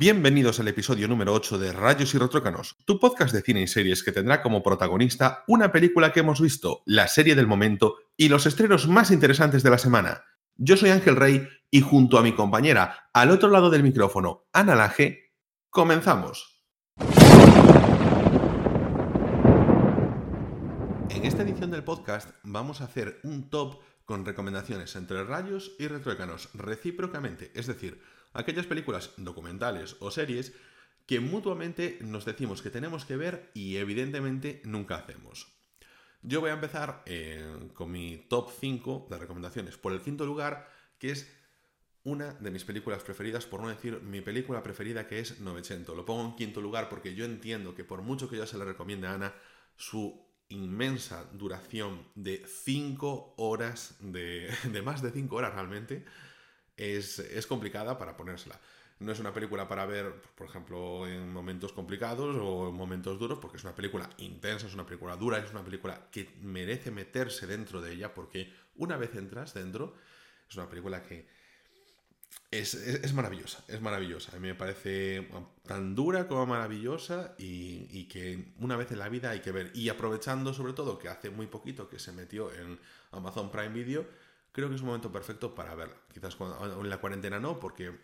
bienvenidos al episodio número 8 de Rayos y Retrócanos, tu podcast de cine y series que tendrá como protagonista una película que hemos visto, la serie del momento y los estrenos más interesantes de la semana. Yo soy Ángel Rey y junto a mi compañera, al otro lado del micrófono, Ana Laje, comenzamos. En esta edición del podcast vamos a hacer un top con recomendaciones entre rayos y retrócanos recíprocamente, es decir, aquellas películas documentales o series que mutuamente nos decimos que tenemos que ver y evidentemente nunca hacemos. Yo voy a empezar eh, con mi top 5 de recomendaciones. Por el quinto lugar, que es una de mis películas preferidas, por no decir mi película preferida, que es Novecento. Lo pongo en quinto lugar porque yo entiendo que por mucho que yo se le recomiende a Ana, su inmensa duración de 5 horas, de, de más de 5 horas realmente, es, complicada para ponérsela. No es una película para ver, por ejemplo, en momentos complicados o en momentos duros, porque es una película intensa, es una película dura, es una película que merece meterse dentro de ella, porque una vez entras dentro, es una película que es, maravillosa, es maravillosa. A mí me parece tan dura como maravillosa y, y, que una vez en la vida hay que ver. Y aprovechando sobre todo que hace muy poquito que se metió en Amazon Prime Video, creo que es un momento perfecto para verla. Quizás en la cuarentena no, porque,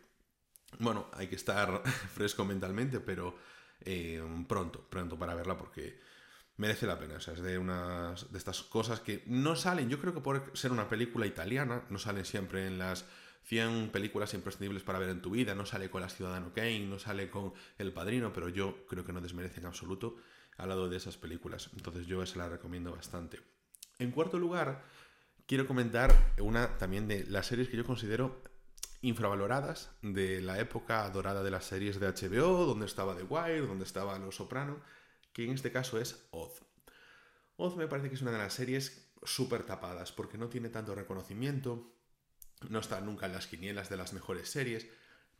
bueno, hay que estar fresco mentalmente, pero eh, pronto, pronto para verla porque merece la pena. O sea, es de unas de estas cosas que no salen, yo creo que por ser una película italiana, no salen siempre en las 100 películas imprescindibles para ver en tu vida, no sale con Las Ciudadano Kane, no sale con El Padrino, pero yo creo que no desmerece en absoluto al lado de esas películas. Entonces yo se la recomiendo bastante. En cuarto lugar, quiero comentar una también de las series que yo considero infravaloradas de la época dorada de las series de HBO, donde estaba The Wire, donde estaba Los Soprano, que en este caso es Oz. Oz me parece que es una de las series súper tapadas, porque no tiene tanto reconocimiento, no está nunca en las quinielas de las mejores series,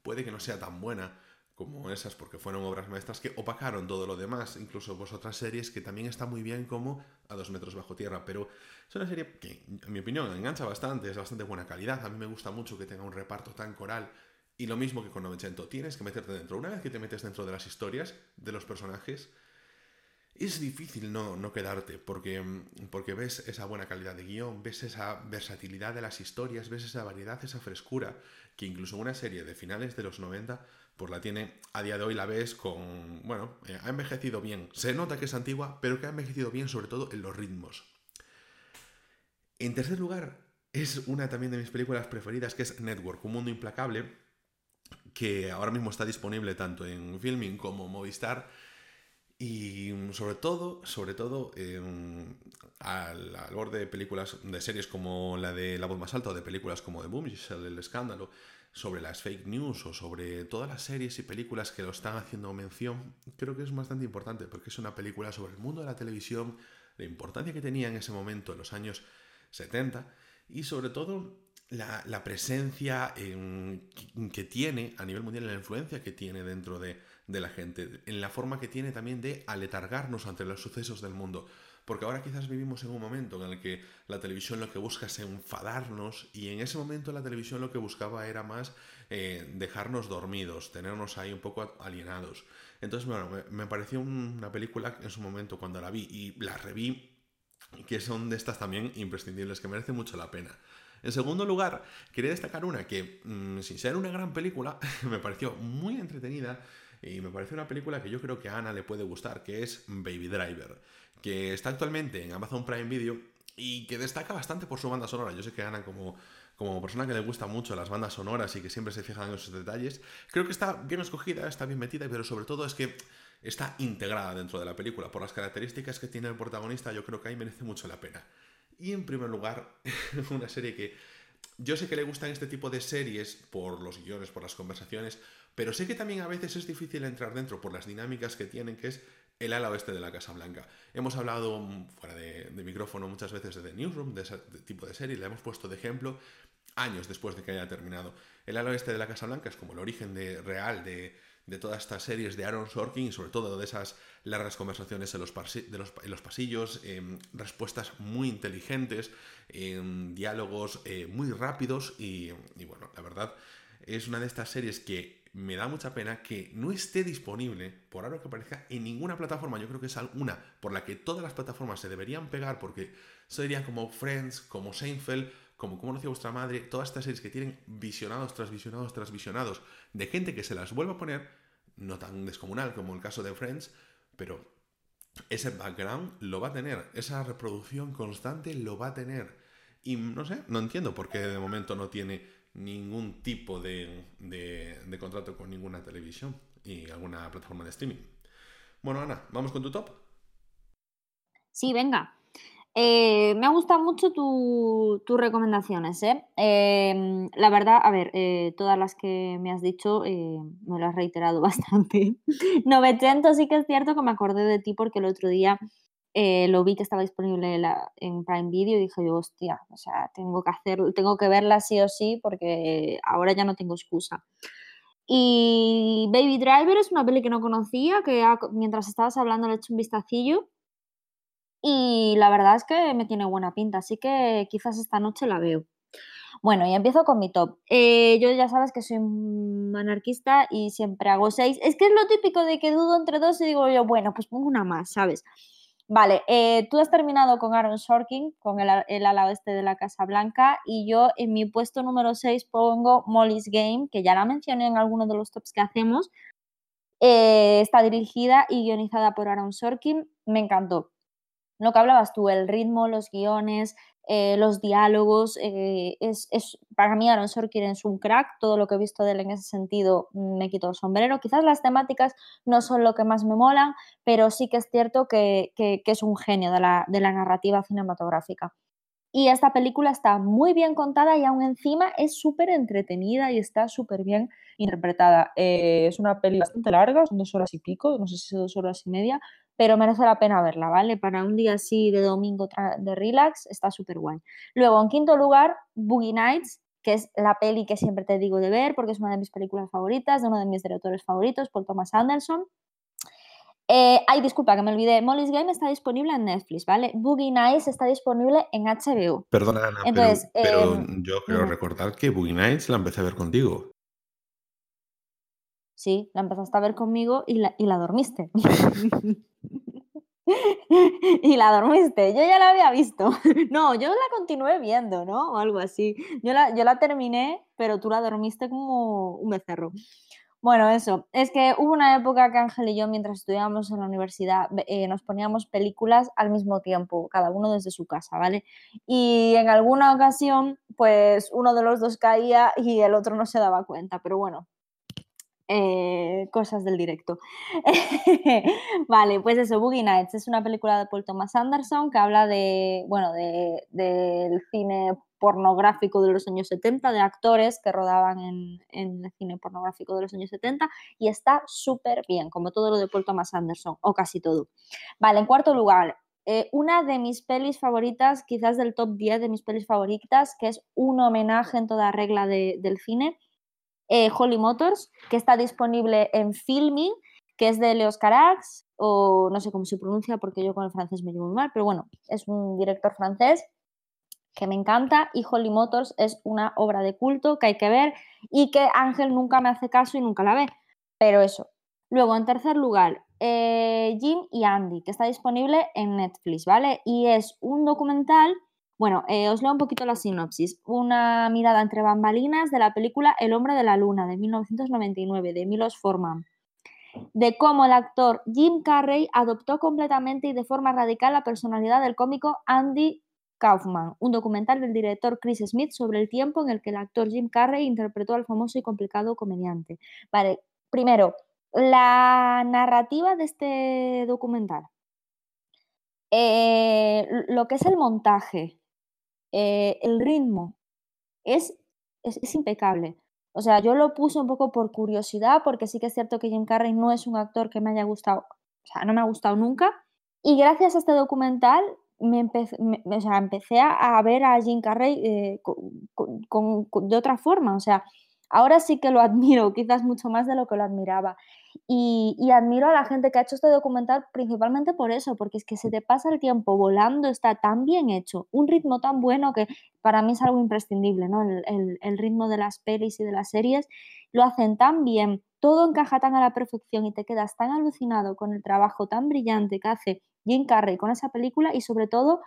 puede que no sea tan buena, como esas, porque fueron obras maestras que opacaron todo lo demás, incluso vosotras series que también está muy bien como A dos metros bajo tierra, pero es una serie que, en mi opinión, engancha bastante, es bastante buena calidad, a mí me gusta mucho que tenga un reparto tan coral, y lo mismo que con Novecento, tienes que meterte dentro. Una vez que te metes dentro de las historias, de los personajes, es difícil no, no quedarte, porque, porque ves esa buena calidad de guion, ves esa versatilidad de las historias, ves esa variedad, esa frescura, que incluso una serie de finales de los 90 pues la tiene a día de hoy, la ves con, bueno, eh, ha envejecido bien. Se nota que es antigua, pero que ha envejecido bien sobre todo en los ritmos. En tercer lugar, es una también de mis películas preferidas, que es Network, un mundo implacable, que ahora mismo está disponible tanto en Filming como Movistar. Y sobre todo, sobre todo, al, al, borde de películas, de series como la de La Voz Más Alta o de películas como The Boom, El Escándalo, sobre las fake news o sobre todas las series y películas que lo están haciendo mención, creo que es bastante importante porque es una película sobre el mundo de la televisión, la importancia que tenía en ese momento, en los años 70, y sobre todo la, presencia que tiene a nivel mundial, la influencia que tiene dentro de, de la gente, en la forma que tiene también de aletargarnos ante los sucesos del mundo. Porque ahora quizás vivimos en un momento en el que la televisión lo que busca es enfadarnos y en ese momento la televisión lo que buscaba era más eh, dejarnos dormidos, tenernos ahí un poco alienados. Entonces, bueno, me, pareció una película en su momento cuando la vi y la reví, que son de estas también imprescindibles, que merece mucho la pena. En segundo lugar, quería destacar una que, mm, sin ser una gran película, me pareció muy entretenida y me parece una película que yo creo que a Ana le puede gustar, que es Baby Driver que está actualmente en Amazon Prime Video y que destaca bastante por su banda sonora. Yo sé que Ana, como, como persona que le gusta mucho las bandas sonoras y que siempre se fijan en esos detalles, creo que está bien escogida, está bien metida, pero sobre todo es que está integrada dentro de la película. Por las características que tiene el protagonista, yo creo que ahí merece mucho la pena. Y en primer lugar, una serie que yo sé que le gustan este tipo de series por los guiones, por las conversaciones, pero sé que también a veces es difícil entrar dentro por las dinámicas que tienen, que es el ala oeste de la Casa Blanca. Hemos hablado mm, fuera de, micrófono muchas veces de The Newsroom, de ese tipo de serie, le hemos puesto de ejemplo años después de que haya terminado. El ala oeste de la Casa Blanca es como el origen de, real de, todas estas series de Aaron Sorkin y sobre todo de esas largas conversaciones en los, los, pasillos, em, respuestas muy inteligentes, em, diálogos eh, muy rápidos y bueno, la verdad es una de estas series que me da mucha pena que no esté disponible, por ahora que parezca, en ninguna plataforma. Yo creo que es alguna por la que todas las plataformas se deberían pegar, porque sería como Friends, como Seinfeld, como Cómo conocí vuestra madre, todas estas series que tienen visionados tras visionados tras visionados de gente que se las vuelve a poner, no tan descomunal como el caso de Friends, pero ese background lo va a tener, esa reproducción constante lo va a tener. Y no sé, no entiendo por qué de momento no tiene ningún tipo de, de, contrato con ninguna televisión y alguna plataforma de streaming. Bueno, Ana, ¿vamos con tu top? Sí, venga. Eh, me ha gustado mucho tus recomendaciones. ¿eh? Em, la verdad, a ver, eh, todas las que me has dicho me lo has reiterado bastante. 900 sí que es cierto que me acordé de ti porque el otro día eh, lo vi que estaba disponible en Prime Video y dije yo, hostia, o sea, tengo que hacer, tengo que verla sí o sí porque ahora ya no tengo excusa. Y Baby Driver es una peli que no conocía, que mientras estabas hablando le he hecho un vistacillo y la verdad es que me tiene buena pinta, así que quizás esta noche la veo. Bueno, y empiezo con mi top. Eh, yo ya sabes que soy anarquista y siempre hago seis. Es que es lo típico de que dudo entre dos y digo yo, bueno, pues pongo una más, ¿sabes? Vale, eh, tú has terminado con Aaron Sorkin, con el, ala oeste de la Casa Blanca, y yo en mi puesto número 6 pongo Molly's Game, que ya la mencioné en alguno de los tops que hacemos. Eh, está dirigida y guionizada por Aaron Sorkin, me encantó. Lo que hablabas tú, el ritmo, los guiones, eh, los diálogos. Eh, es, para mí Aaron Sorkin es un crack, todo lo que he visto de él en ese sentido me quito el sombrero. Quizás las temáticas no son lo que más me molan, pero sí que es cierto que, es un genio de la, narrativa cinematográfica. Y esta película está muy bien contada y aún encima es súper entretenida y está súper bien interpretada. Eh, es una peli bastante larga, son dos horas y pico, no sé si son dos horas y media, pero merece la pena verla, ¿vale? Para un día así de domingo de relax está súper guay. Luego, en quinto lugar, Boogie Nights, que es la peli que siempre te digo de ver porque es una de mis películas favoritas, de uno de mis directores favoritos, Paul Thomas Anderson. Eh, ay, disculpa, que me olvidé. Molly's Game está disponible en Netflix, ¿vale? Boogie Nights está disponible en HBO. Perdona, Ana, Entonces, pero, em, yo quiero recordar que Boogie Nights la empecé a ver contigo. Sí, la empezaste a ver conmigo y la, y la dormiste. y la dormiste. Yo ya la había visto. No, yo la continué viendo, ¿no? O algo así. Yo la, yo la terminé, pero tú la dormiste como un becerro. Bueno, eso. Es que hubo una época que Ángel y yo, mientras estudiábamos en la universidad, eh, nos poníamos películas al mismo tiempo, cada uno desde su casa, ¿vale? Y en alguna ocasión, pues uno de los dos caía y el otro no se daba cuenta. Pero bueno, eh, cosas del directo. vale, pues eso, Boogie Nights es una película de Paul Thomas Anderson que habla de, bueno, de, del cine pornográfico de los años 70, de actores que rodaban en, en el cine pornográfico de los años 70 y está súper bien, como todo lo de Paul Thomas Anderson, o casi todo. Vale, en cuarto lugar, eh, una de mis pelis favoritas, quizás del top 10 de mis pelis favoritas, que es un homenaje en toda regla del cine, eh, Holly Motors, que está disponible en Filming, que es de Leos Carax, o no sé cómo se pronuncia porque yo con el francés me llevo muy mal, pero bueno, es un director francés que me encanta y Holly Motors es una obra de culto que hay que ver y que Ángel nunca me hace caso y nunca la ve. Pero eso. Luego, en tercer lugar, eh, Jim y Andy, que está disponible en Netflix, ¿vale? Y es un documental bueno, eh, os leo un poquito la sinopsis. Una mirada entre bambalinas de la película El hombre de la luna de 1999 de Milos Forman, de cómo el actor Jim Carrey adoptó completamente y de forma radical la personalidad del cómico Andy Kaufman, un documental del director Chris Smith sobre el tiempo en el que el actor Jim Carrey interpretó al famoso y complicado comediante. Vale, primero, la narrativa de este documental. Eh, lo que es el montaje, eh, el ritmo es, es, impecable. O sea, yo lo puse un poco por curiosidad, porque sí que es cierto que Jim Carrey no es un actor que me haya gustado, o sea, no me ha gustado nunca. Y gracias a este documental me empecé, o sea, empecé a, ver a Jim Carrey eh, de otra forma. O sea, Ahora sí que lo admiro, quizás mucho más de lo que lo admiraba. Y, admiro a la gente que ha hecho este documental principalmente por eso, porque es que se te pasa el tiempo volando, está tan bien hecho, un ritmo tan bueno que para mí es algo imprescindible, ¿no? El, ritmo de las pelis y de las series lo hacen tan bien, todo encaja tan a la perfección y te quedas tan alucinado con el trabajo tan brillante que hace Jim Carrey con esa película y sobre todo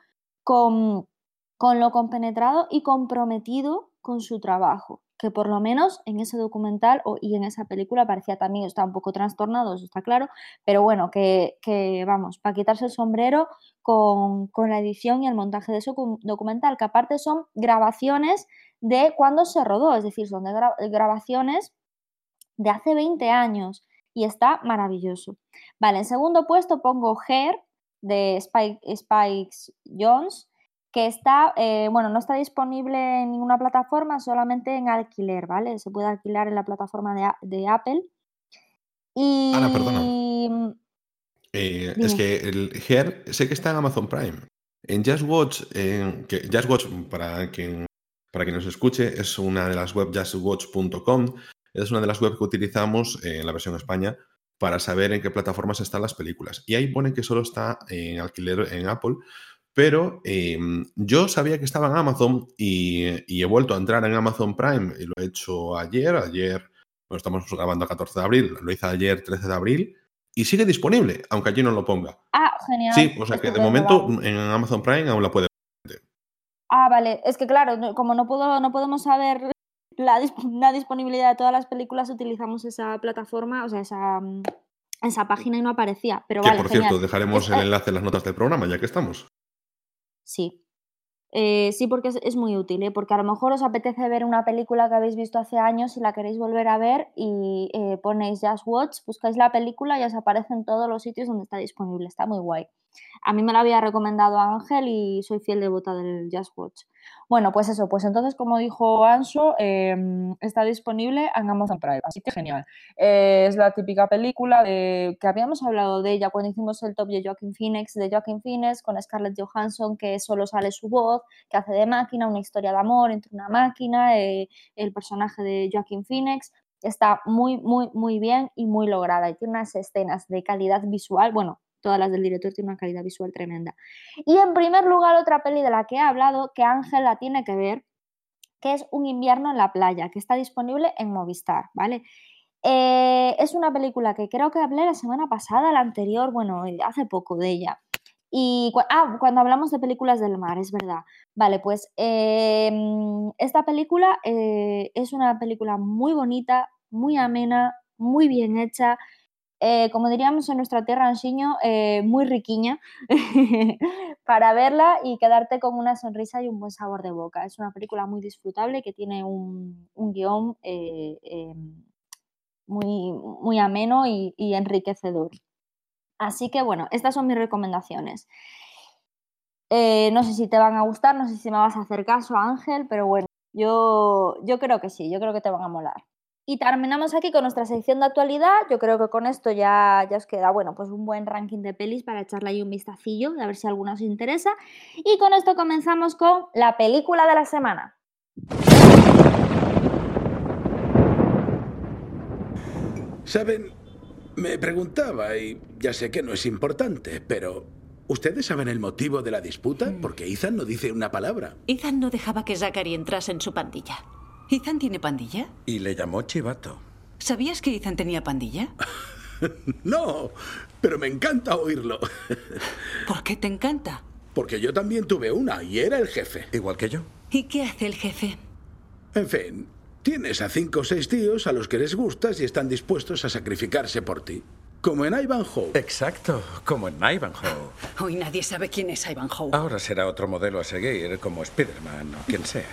con lo compenetrado y comprometido con su trabajo que por lo menos en ese documental y en esa película parecía también, está un poco trastornado, eso está claro, pero bueno, que, vamos, para quitarse el sombrero con, la edición y el montaje de ese documental, que aparte son grabaciones de cuando se rodó, es decir, son de grabaciones de hace 20 años y está maravilloso. Vale, en segundo puesto pongo Hair de Spike, Spikes Jones, que está, eh, bueno, no está disponible en ninguna plataforma, solamente en alquiler, ¿vale? Se puede alquilar en la plataforma de, Apple. Y... Ana, perdona. Eh, es que el Hair sé que está en Amazon Prime. En Just Watch, que Just Watch, para quien, para quien nos escuche, es una de las web justwatch.com. Es una de las webs que utilizamos en la versión España para saber en qué plataformas están las películas. Y ahí pone que solo está en alquiler en Apple, pero em, yo sabía que estaba en Amazon y, he vuelto a entrar en Amazon Prime y lo he hecho ayer, ayer, bueno, estamos grabando el 14 de abril, lo hice ayer 13 de abril y sigue disponible, aunque allí no lo ponga. Ah, genial. Sí, o sea que de momento en Amazon Prime aún la puede ver. Ah, vale, es que claro, como no, puedo, no podemos saber la, disponibilidad de todas las películas, utilizamos esa plataforma, o sea, esa, esa página y no aparecía. Pero que por cierto, dejaremos el enlace en las notas del programa, ya que estamos. Sí. Eh, sí, porque es, muy útil, ¿eh? porque a lo mejor os apetece ver una película que habéis visto hace años y la queréis volver a ver y eh, ponéis Just Watch, buscáis la película y os aparece en todos los sitios donde está disponible. Está muy guay. A mí me lo había recomendado Ángel y soy fiel devota del Just Watch. Bueno, pues eso, pues entonces, como dijo Anso, em, está disponible en Amazon Prime, así que genial. Eh, es la típica película de, que habíamos hablado de ella cuando hicimos el top de Joaquin Phoenix, de Joaquin Phoenix con Scarlett Johansson, que solo sale su voz, que hace de máquina, una historia de amor entre una máquina, eh, el personaje de Joaquin Phoenix. Está muy, muy, muy bien y muy lograda y tiene unas escenas de calidad visual, bueno, todas las del director tienen una calidad visual tremenda. Y en primer lugar, otra peli de la que he hablado, que Ángel la tiene que ver, que es Un invierno en la playa, que está disponible en Movistar, ¿vale? Eh, es una película que creo que hablé la semana pasada, la anterior, bueno, eh, hace poco de ella. Y ah, cuando hablamos de películas del mar, es verdad. Vale, pues em, esta película eh, es una película muy bonita, muy amena, muy bien hecha, eh, como diríamos en nuestra tierra ansiño, eh, muy riquiña para verla y quedarte con una sonrisa y un buen sabor de boca. Es una película muy disfrutable que tiene un, guion eh, muy, muy ameno y, enriquecedor. Así que bueno, estas son mis recomendaciones. no sé si te van a gustar, no sé si me vas a hacer caso, Ángel, pero bueno, yo, yo creo que sí, yo creo que te van a molar. Y terminamos aquí con nuestra sección de actualidad. Yo creo que con esto ya, ya os queda bueno, pues un buen ranking de pelis para echarle ahí un vistacillo, a ver si alguna os interesa. Y con esto comenzamos con la película de la semana. Saben, me preguntaba, y ya sé que no es importante, pero ¿ustedes saben el motivo de la disputa? Porque Ethan no dice una palabra. Ethan no dejaba que Zachary entrase en su pandilla. ¿Ethan tiene pandilla? Y le llamó Chivato. ¿Sabías que Ethan tenía pandilla? no, pero me encanta oírlo. ¿Por qué te encanta? Porque yo también tuve una y era el jefe. Igual que yo. ¿Y qué hace el jefe? En fin, tienes a cinco o seis tíos a los que les gustas y están dispuestos a sacrificarse por ti. Como en Ivanhoe. Exacto, como en Ivanhoe. Hoy nadie sabe quién es Ivanhoe. Ahora será otro modelo a seguir, como Spider-Man o quien sea.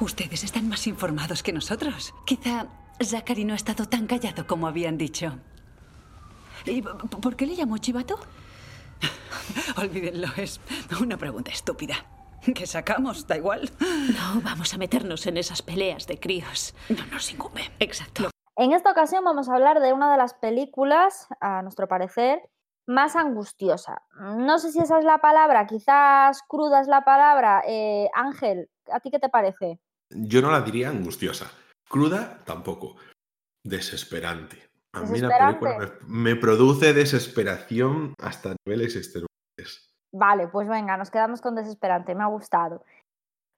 Ustedes están más informados que nosotros. Quizá Zachary no ha estado tan callado como habían dicho. ¿Y por qué le llamó Chivato? Olvídenlo, es una pregunta estúpida. ¿Qué sacamos? Da igual. No vamos a meternos en esas peleas de críos. No nos incumbe. Exacto. En esta ocasión vamos a hablar de una de las películas, a nuestro parecer, más angustiosa. No sé si esa es la palabra, quizás cruda es la palabra. Eh, Ángel, ¿a ti qué te parece? Yo no la diría angustiosa. Cruda, tampoco. Desesperante. A mí la película me, me, produce desesperación hasta niveles extenuantes. Vale, pues venga, nos quedamos con desesperante, me ha gustado.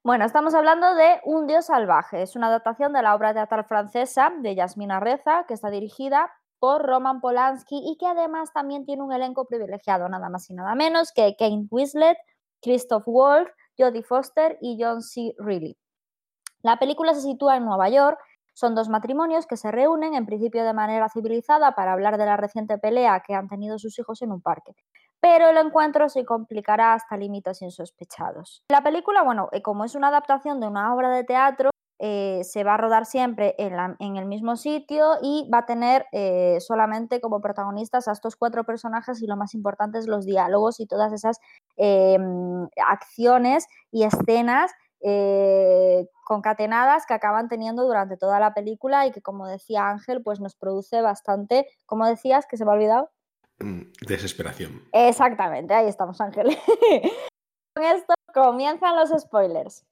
Bueno, estamos hablando de Un Dios Salvaje. Es una adaptación de la obra teatral francesa de Yasmina Reza, que está dirigida por Roman Polanski y que además también tiene un elenco privilegiado, nada más y nada menos que Kate Winslet, Christoph Waltz, Jodie Foster y John C. Reilly. La película se sitúa en Nueva York. Son dos matrimonios que se reúnen, en principio de manera civilizada, para hablar de la reciente pelea que han tenido sus hijos en un parque pero el encuentro se complicará hasta límites insospechados. La película, bueno, eh, como es una adaptación de una obra de teatro, eh, se va a rodar siempre en, el mismo sitio y va a tener eh, solamente como protagonistas a estos cuatro personajes y lo más importante es los diálogos y todas esas em, acciones y escenas concatenadas que acaban teniendo durante toda la película y que como decía Ángel pues nos produce bastante, como decías, que se me ha olvidado. Mm, desesperación. Exactamente, ahí estamos, Ángel. Con esto comienzan los spoilers.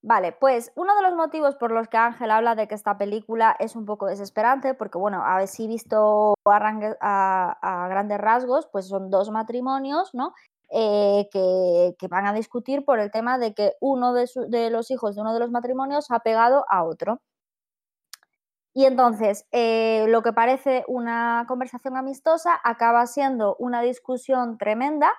Vale, pues uno de los motivos por los que Ángel habla de que esta película es un poco desesperante, porque bueno, a ver si visto a, grandes rasgos, pues son dos matrimonios, ¿no? Eh, que, van a discutir por el tema de que uno de los hijos de uno de los matrimonios ha pegado a otro. Y entonces, eh, lo que parece una conversación amistosa acaba siendo una discusión tremenda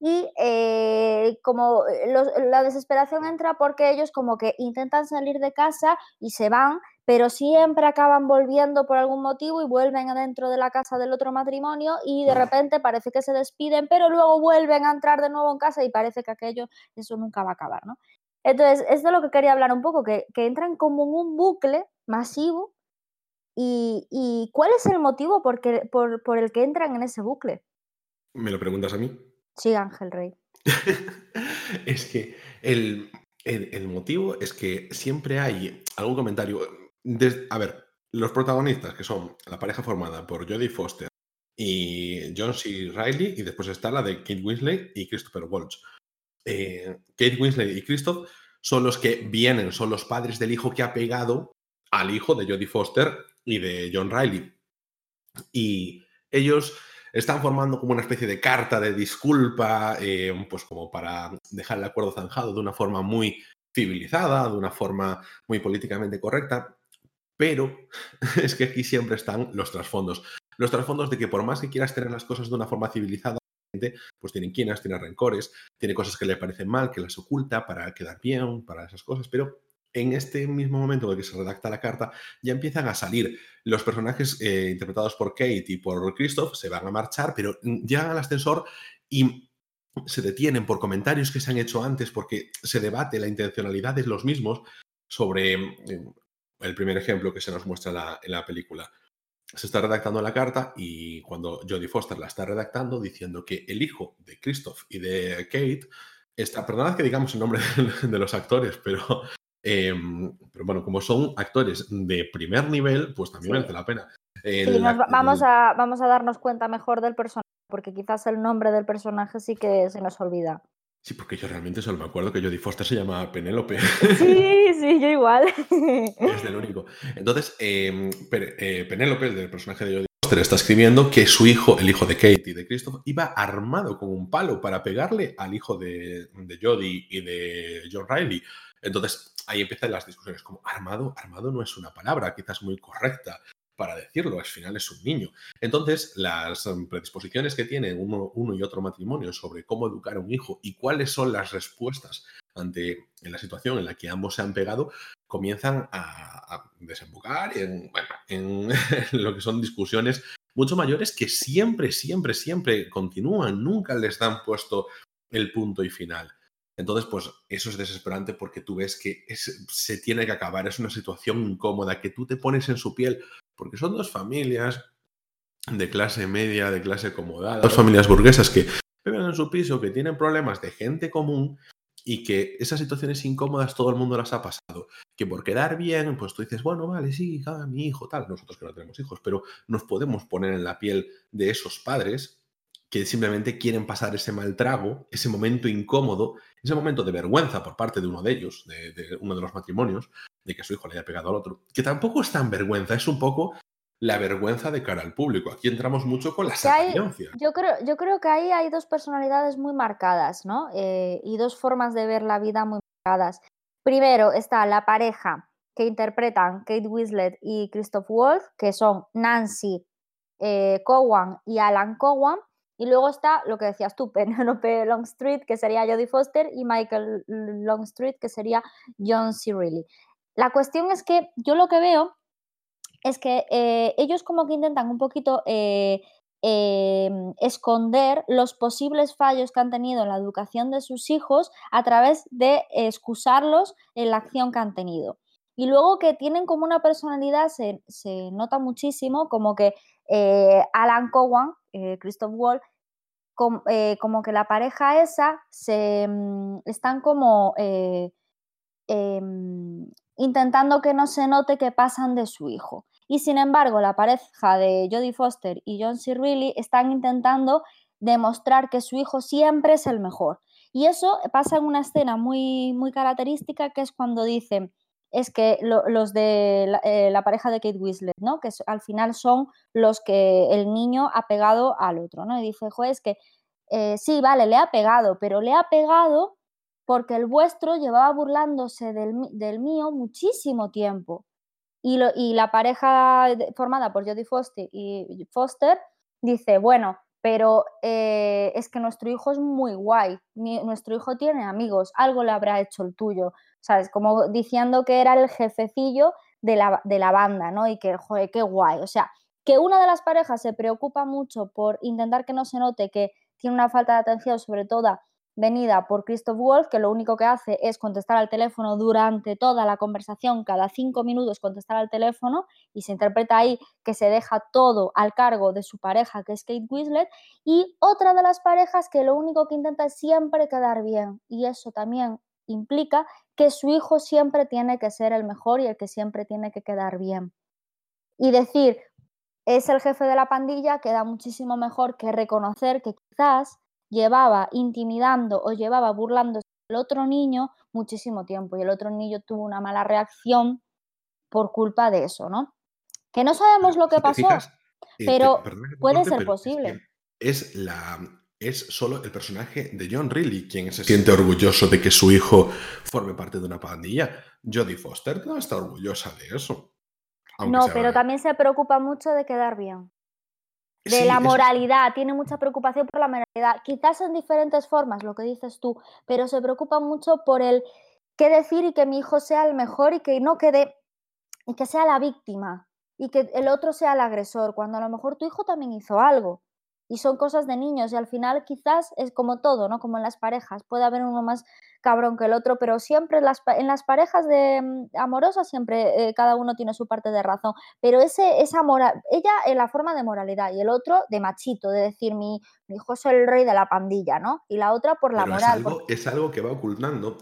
y eh, como eh, la desesperación entra porque ellos como que intentan salir de casa y se van, pero siempre acaban volviendo por algún motivo y vuelven adentro de la casa del otro matrimonio y de repente parece que se despiden, pero luego vuelven a entrar de nuevo en casa y parece que aquello, eso nunca va a acabar, ¿no? Entonces, es lo que quería hablar un poco, que, que entran como en un bucle masivo ¿Y, cuál es el motivo por, por, el que entran en ese bucle? ¿Me lo preguntas a mí? Sí, Ángel Rey. es que el, motivo es que siempre hay algún comentario. A ver, los protagonistas, que son la pareja formada por Jodie Foster y John C. Riley, y después está la de Kate Winslet y Christopher Waltz. Eh, Kate Winslet y Christoph son los que vienen, son los padres del hijo que ha pegado al hijo de Jodie Foster y de John Riley. Y ellos están formando como una especie de carta de disculpa, eh, pues como para dejar el acuerdo zanjado de una forma muy civilizada, de una forma muy políticamente correcta, pero es que aquí siempre están los trasfondos. Los trasfondos de que por más que quieras tener las cosas de una forma civilizada, pues tienen quienas, tiene rencores, tiene cosas que le parecen mal, que las oculta para quedar bien, para esas cosas, pero en este mismo momento en que se redacta la carta, ya empiezan a salir los personajes eh, interpretados por Kate y por Christoph, se van a marchar, pero llegan al ascensor y se detienen por comentarios que se han hecho antes, porque se debate la intencionalidad de los mismos sobre mm, el primer ejemplo que se nos muestra en la película. Se está redactando la carta y cuando Jodie Foster la está redactando diciendo que el hijo de Christoph y de Kate está, perdonad que digamos el nombre de los actores, pero Em, pero bueno, como son actores de primer nivel, pues también merece la pena. vamos, a, vamos a darnos cuenta mejor del personaje, porque quizás el nombre del personaje sí que se nos olvida. Sí, porque yo realmente solo me acuerdo que Jodie Foster se llama Penélope. Sí, sí, yo igual. Es el único. Entonces, em, eh, Penélope, el del personaje de Jodie Foster, está escribiendo que su hijo, el hijo de Kate y de Christoph, iba armado con un palo para pegarle al hijo de, de Jodie y de John Riley. Entonces, ahí empiezan las discusiones como armado, armado no es una palabra quizás muy correcta para decirlo, al final es un niño. Entonces, las um, predisposiciones que tienen uno, y otro matrimonio sobre cómo educar a un hijo y cuáles son las respuestas ante la situación en la que ambos se han pegado, comienzan a, desembocar en lo que son discusiones mucho mayores que siempre, siempre, siempre continúan, nunca les dan puesto el punto y final. Entonces, pues eso es desesperante porque tú ves que se tiene que acabar, es una situación incómoda, que tú te pones en su piel, porque son dos familias de clase media, de clase acomodada, dos familias burguesas que viven en su piso, que tienen problemas de gente común y que esas situaciones incómodas todo el mundo las ha pasado. Que por quedar bien, pues tú dices, bueno, vale, sí, mi hijo, tal, nosotros que no tenemos hijos, pero nos podemos poner en la piel de esos padres que simplemente quieren pasar ese mal trago, ese momento incómodo, ese momento de vergüenza por parte de uno de ellos, de, de uno de los matrimonios, de que su hijo le haya pegado al otro, que tampoco es tan vergüenza, es un poco la vergüenza de cara al público. Aquí entramos mucho con la apariencia. yo, creo, yo creo que ahí hay dos personalidades muy marcadas, ¿no? Eh, y dos formas de ver la vida muy marcadas. Primero está la pareja que interpretan Kate Winslet y Christoph Waltz, que son Nancy eh, Cowan y Alan Cowan. Y luego está lo que decías tú, Penelope Longstreet, que sería Jodie Foster, y Michael Longstreet, que sería John C. Reilly. La cuestión es que yo lo que veo es que eh, ellos como que intentan un poquito eh, eh, esconder los posibles fallos que han tenido en la educación de sus hijos a través de excusarlos en la acción que han tenido. Y luego que tienen como una personalidad, se, se nota muchísimo, como que Alan Cowan, eh, Christoph Wall, eh, como que la pareja esa se mm, están como eh, em, intentando que no se note que pasan de su hijo. Y sin embargo, la pareja de Jodie Foster y John C. Reilly están intentando demostrar que su hijo siempre es el mejor. Y eso pasa en una escena muy, muy característica que es cuando dicen, es que lo- los de la, eh, la pareja de Kate Winslet, ¿no? Que al final son los que el niño ha pegado al otro, ¿no? Y dice, jo, es que eh, sí, vale, le ha pegado, pero le ha pegado porque el vuestro llevaba burlándose del, del mío muchísimo tiempo. Y, la pareja formada por Jodie Foster y Foster dice, bueno, pero eh, es que nuestro hijo es muy guay, nuestro hijo tiene amigos, algo le habrá hecho el tuyo, ¿sabes? Como diciendo que era el jefecillo de la, de la banda, ¿no? Y que, joder, qué guay. O sea, que una de las parejas se preocupa mucho por intentar que no se note que tiene una falta de atención, sobre todo venida por Christoph Wolf, que lo único que hace es contestar al teléfono durante toda la conversación, cada cinco minutos contestar al teléfono, y se interpreta ahí que se deja todo al cargo de su pareja, que es Kate Winslet, y otra de las parejas que lo único que intenta es siempre quedar bien, y eso también implica que su hijo siempre tiene que ser el mejor y el que siempre tiene que quedar bien. Y decir, es el jefe de la pandilla, queda muchísimo mejor que reconocer que quizás llevaba intimidando o llevaba burlándose del otro niño muchísimo tiempo y el otro niño tuvo una mala reacción por culpa de eso, ¿no? Que no sabemos lo que pasó. fijas, eh, pero te- puede ser pero es que posible. Es, la. Es solo el personaje de John Reilly quien se siente orgulloso de que su hijo forme parte de una pandilla. Jodie Foster no está orgullosa de eso. No, pero también se preocupa mucho de quedar bien. De Sí, la moralidad, tiene mucha preocupación por la moralidad, quizás en diferentes formas, lo que dices tú, pero se preocupa mucho por el qué decir y que mi hijo sea el mejor y que no quede, y que sea la víctima y que el otro sea el agresor, cuando a lo mejor tu hijo también hizo algo. Y son cosas de niños y al final quizás es como todo, ¿no? Como en las parejas, puede haber uno más cabrón que el otro, pero siempre en las, en las parejas de, mm, amorosas siempre eh, cada uno tiene su parte de razón, pero ese, esa moral, ella en la forma de moralidad y el otro de machito, de decir mi, mi hijo es el rey de la pandilla, ¿no? Y la otra por la Pero es moral. algo, porque- es algo que va ocultando,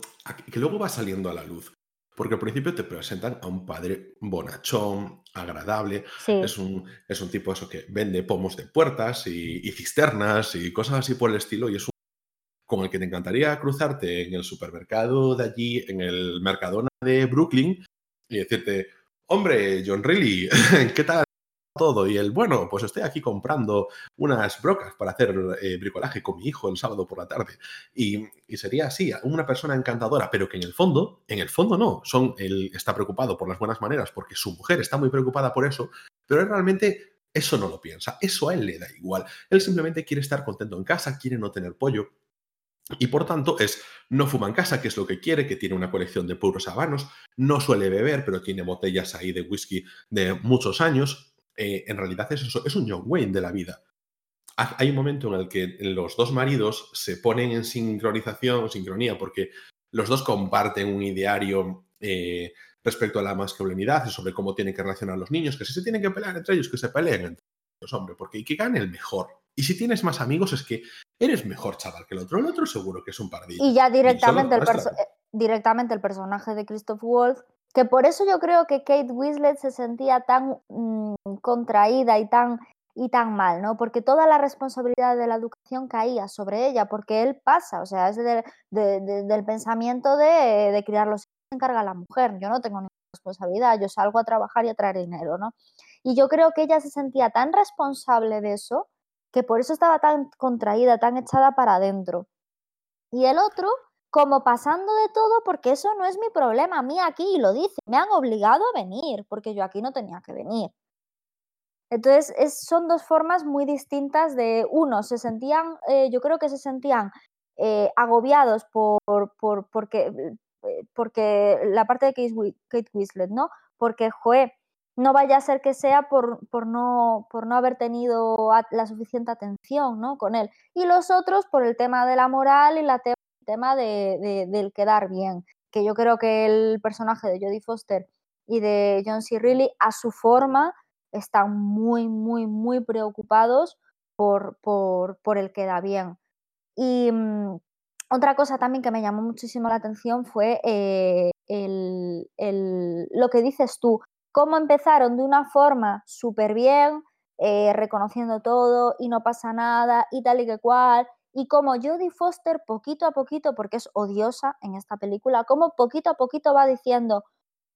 que luego va saliendo a la luz. Porque al principio te presentan a un padre bonachón, agradable, sí, es un, es un tipo eso que vende pomos de puertas y, y cisternas y cosas así por el estilo y es un con el que te encantaría cruzarte en el supermercado de allí, en el Mercadona de Brooklyn y decirte, hombre, John Reilly, ¿qué tal todo? Y el, bueno, pues estoy aquí comprando unas brocas para hacer eh, bricolaje con mi hijo el sábado por la tarde. Y, sería así, una persona encantadora, pero que en el fondo, en el fondo no, son, él está preocupado por las buenas maneras porque su mujer está muy preocupada por eso, pero él realmente eso no lo piensa, eso a él le da igual. Él simplemente quiere estar contento en casa, quiere no tener pollo. Y por tanto es, no fuma en casa, que es lo que quiere, que tiene una colección de puros habanos, no suele beber, pero tiene botellas ahí de whisky de muchos años. Eh, en realidad es eso, es un John Wayne de la vida. Ha- Hay un momento en el que los dos maridos se ponen en sincronización, sincronía, porque los dos comparten un ideario eh, respecto a la masculinidad y sobre cómo tienen que reaccionar los niños, que si se tienen que pelear entre ellos, que se peleen entre ellos, hombre, porque y que gane el mejor. Y si tienes más amigos es que eres mejor chaval que el otro. El otro seguro que es un pardillo. Y ya directamente el, perso- eh, directamente el personaje de Christoph Wolf, que por eso yo creo que Kate Winslet se sentía tan mm, contraída y tan y tan mal, ¿no? Porque toda la responsabilidad de la educación caía sobre ella, porque él pasa, o sea, es de- de- de- del pensamiento de, de criar los hijos se encarga la mujer, yo no tengo ninguna responsabilidad, yo salgo a trabajar y a traer dinero, ¿no? Y yo creo que ella se sentía tan responsable de eso, que por eso estaba tan contraída, tan echada para adentro. Y el otro, como pasando de todo, porque eso no es mi problema, a mí aquí, lo dice, me han obligado a venir, porque yo aquí no tenía que venir. Entonces, es- son dos formas muy distintas de, uno, se sentían, eh, yo creo que se sentían eh, agobiados por, eh, porque la parte de Kate, Wi- Kate Winslet, ¿no? Porque, joe, no vaya a ser que sea por, no, por no haber tenido la suficiente atención, ¿no? Con él. Y los otros por el tema de la moral y la tema de, de- del quedar bien, que yo creo que el personaje de Jodie Foster y de John C. Reilly, a su forma, están muy, muy, muy preocupados por, por, por el que da bien. Y mm, otra cosa también que me llamó muchísimo la atención fue eh, lo que dices tú, cómo empezaron de una forma súper bien, eh, reconociendo todo y no pasa nada y tal y que cual, y como Jodie Foster poquito a poquito, porque es odiosa en esta película, como poquito a poquito va diciendo,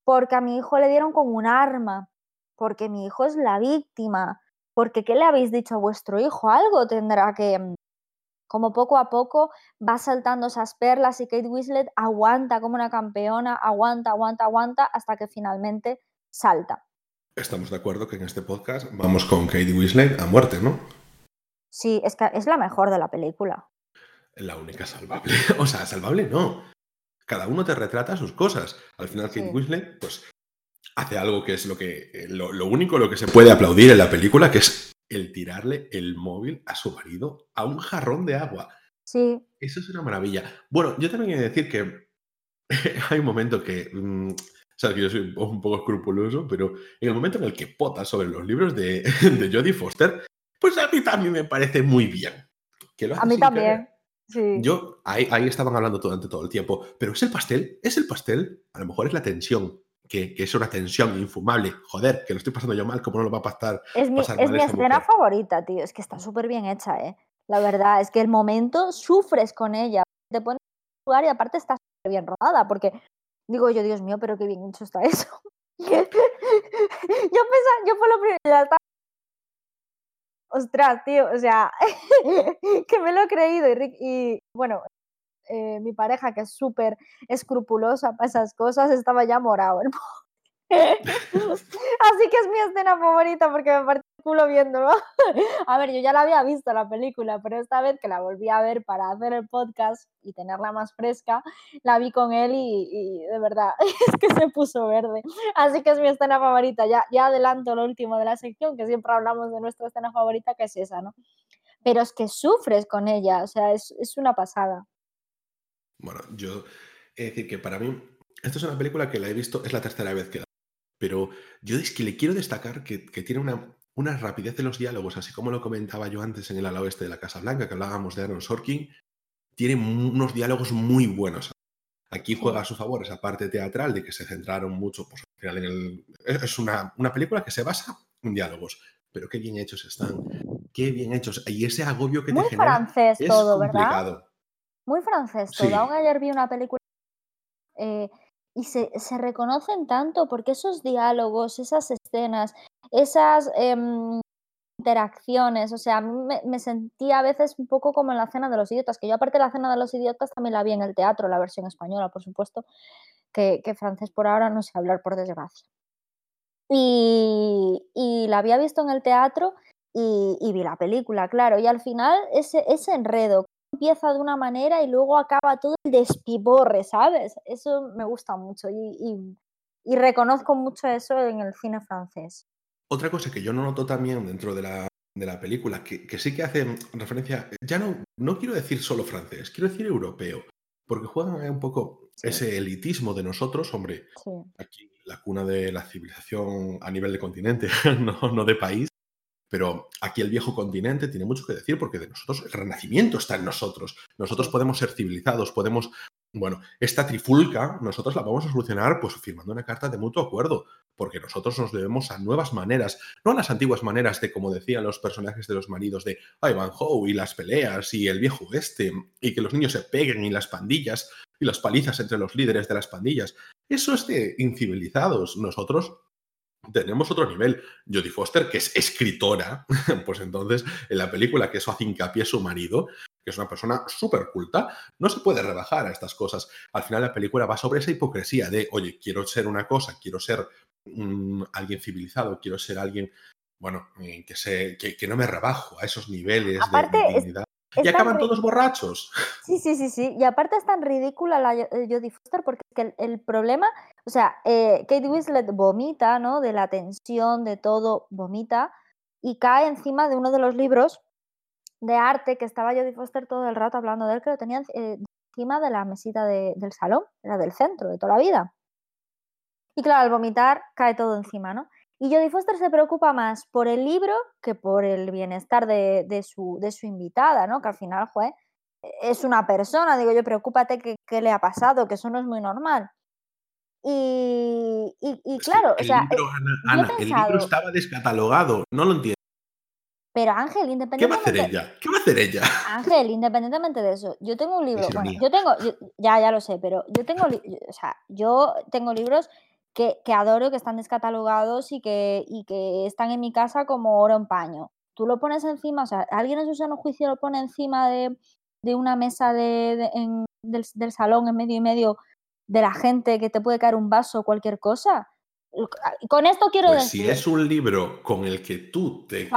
porque a mi hijo le dieron con un arma, porque mi hijo es la víctima, porque ¿qué le habéis dicho a vuestro hijo? Algo tendrá que, mm, como poco a poco va saltando esas perlas y Kate Winslet aguanta como una campeona, aguanta, aguanta, aguanta, hasta que finalmente salta. Estamos de acuerdo que en este podcast vamos con Katie Winslet a muerte, ¿no? Sí, es que es la mejor de la película. La única salvable. O sea, salvable no. Cada uno te retrata sus cosas. Al final, Kate Sí. Winslet, pues, hace algo que es lo que. eh, Lo, lo único lo que se puede aplaudir en la película, que es el tirarle el móvil a su marido a un jarrón de agua. Sí, Eso es una maravilla. Bueno, yo también de decir que hay un momento que. mm, sabes que yo soy un poco escrupuloso, pero en el momento en el que pota sobre los libros de, de Jodie Foster, pues a mí también me parece muy bien. Que lo a mí también. Sí. Yo, ahí, ahí estaban hablando durante todo el tiempo, pero es el pastel, es el pastel, a lo mejor es la tensión, que, que es una tensión infumable. Joder, que lo estoy pasando yo mal, ¿cómo no lo va a pasar? Es mi, pasar es mi escena mujer? favorita, tío. Es que está súper bien hecha, ¿eh? La verdad, es que el momento sufres con ella. Te pones en lugar y aparte está súper bien rodada, porque digo yo, Dios mío, pero qué bien hecho está eso. yo pensaba, yo por lo primero ya estaba. Ostras, tío, o sea, que me lo he creído. Y, y, bueno, eh, mi pareja, que es súper escrupulosa para esas cosas, estaba ya morado. el Así que es mi escena favorita porque me partí el culo viéndolo. A ver, yo ya la había visto la película, pero esta vez que la volví a ver para hacer el podcast y tenerla más fresca, la vi con él y, de verdad es que se puso verde. Así que es mi escena favorita. Ya, ya adelanto lo último de la sección, que siempre hablamos de nuestra escena favorita, que es esa, ¿no? Pero es que sufres con ella, o sea, es, es una pasada. Bueno, yo de decir que para mí, esto es una película que la he visto, es la tercera vez que la pero yo es que le quiero destacar que, que tiene una, una rapidez de los diálogos, así como lo comentaba yo antes en el ala oeste de la Casa Blanca, que hablábamos de Aaron Sorkin, tiene unos diálogos muy buenos. Aquí juega a su favor esa parte teatral de que se centraron mucho, pues al final en el... Es una, una película que se basa en diálogos, pero qué bien hechos están, qué bien hechos. Y ese agobio que Muy te genera francés es todo, ¿verdad? Muy francés todo. Sí. Aún ayer vi una película eh, y se, se reconocen tanto porque esos diálogos, esas escenas, esas em, interacciones, o sea, a mí me, sentía a veces un poco como en la cena de los idiotas, que yo aparte de la cena de los idiotas también la vi en el teatro, la versión española, por supuesto, que, francés por ahora no sé hablar, por desgracia. Y, la había visto en el teatro y, vi la película, claro, y al final ese, ese enredo empieza de una manera y luego acaba todo el despiborre, ¿sabes? Eso me gusta mucho y- y reconozco mucho eso en el cine francés. Otra cosa que yo no noto también dentro de la, de la película, que, que sí que hace referencia, ya no, no quiero decir solo francés, quiero decir europeo, porque juegan un poco Sí. ese elitismo de nosotros, hombre, Sí, aquí la cuna de la civilización a nivel de continente, no, no de país, pero aquí el viejo continente tiene mucho que decir porque de nosotros el renacimiento está en nosotros. Nosotros podemos ser civilizados, podemos Bueno, esta trifulca nosotros la vamos a solucionar pues firmando una carta de mutuo acuerdo, porque nosotros nos debemos a nuevas maneras, no a las antiguas maneras de, como decían los personajes de los maridos, de Ivanhoe y las peleas y el viejo oeste, y que los niños se peguen y las pandillas y las palizas entre los líderes de las pandillas. Eso es de incivilizados. Nosotros tenemos otro nivel. Jodie Foster, que es escritora, pues entonces en la película que eso hace hincapié su marido, que es una persona súper culta, no se puede rebajar a estas cosas. Al final la película va sobre esa hipocresía de, oye, quiero ser una cosa, quiero ser mm, alguien civilizado, quiero ser alguien, bueno, eh, que, se, que, no me rebajo a esos niveles de, dignidad. y acaban todos borrachos. Sí, sí, sí, sí. Y aparte es tan ridícula la eh, Jodie Foster porque el, el problema, o sea, eh, Kate Winslet vomita, ¿no? De la tensión, de todo, vomita y cae encima de uno de los libros de arte que estaba Jodie Foster todo el rato hablando de él, que lo tenía eh, encima de la mesita del salón, era del centro, de toda la vida. Y claro, al vomitar cae todo encima, ¿no? Y Jodie Foster se preocupa más por el libro que por el bienestar de, su, de su, invitada, ¿no? Que al final, fue es una persona, digo yo, preocúpate qué le ha pasado, que eso no es muy normal. Y, y, claro, o sea, el libro estaba descatalogado, no lo entiendo. Pero Ángel, independientemente. ¿Qué va a hacer ella? ¿Qué va a hacer ella? Ángel, independientemente de eso, yo tengo un libro. Bueno, yo tengo. ya, ya lo sé, pero yo tengo. O sea, yo tengo libros que, que, adoro, que están descatalogados y que, y que están en mi casa como oro en paño. Tú lo pones encima, o sea, alguien en su sano juicio lo pone encima de, de una mesa de, en, del, del salón en medio y medio de la gente que te puede caer un vaso o cualquier cosa con esto quiero pues decir. Si es un libro con el que tú te.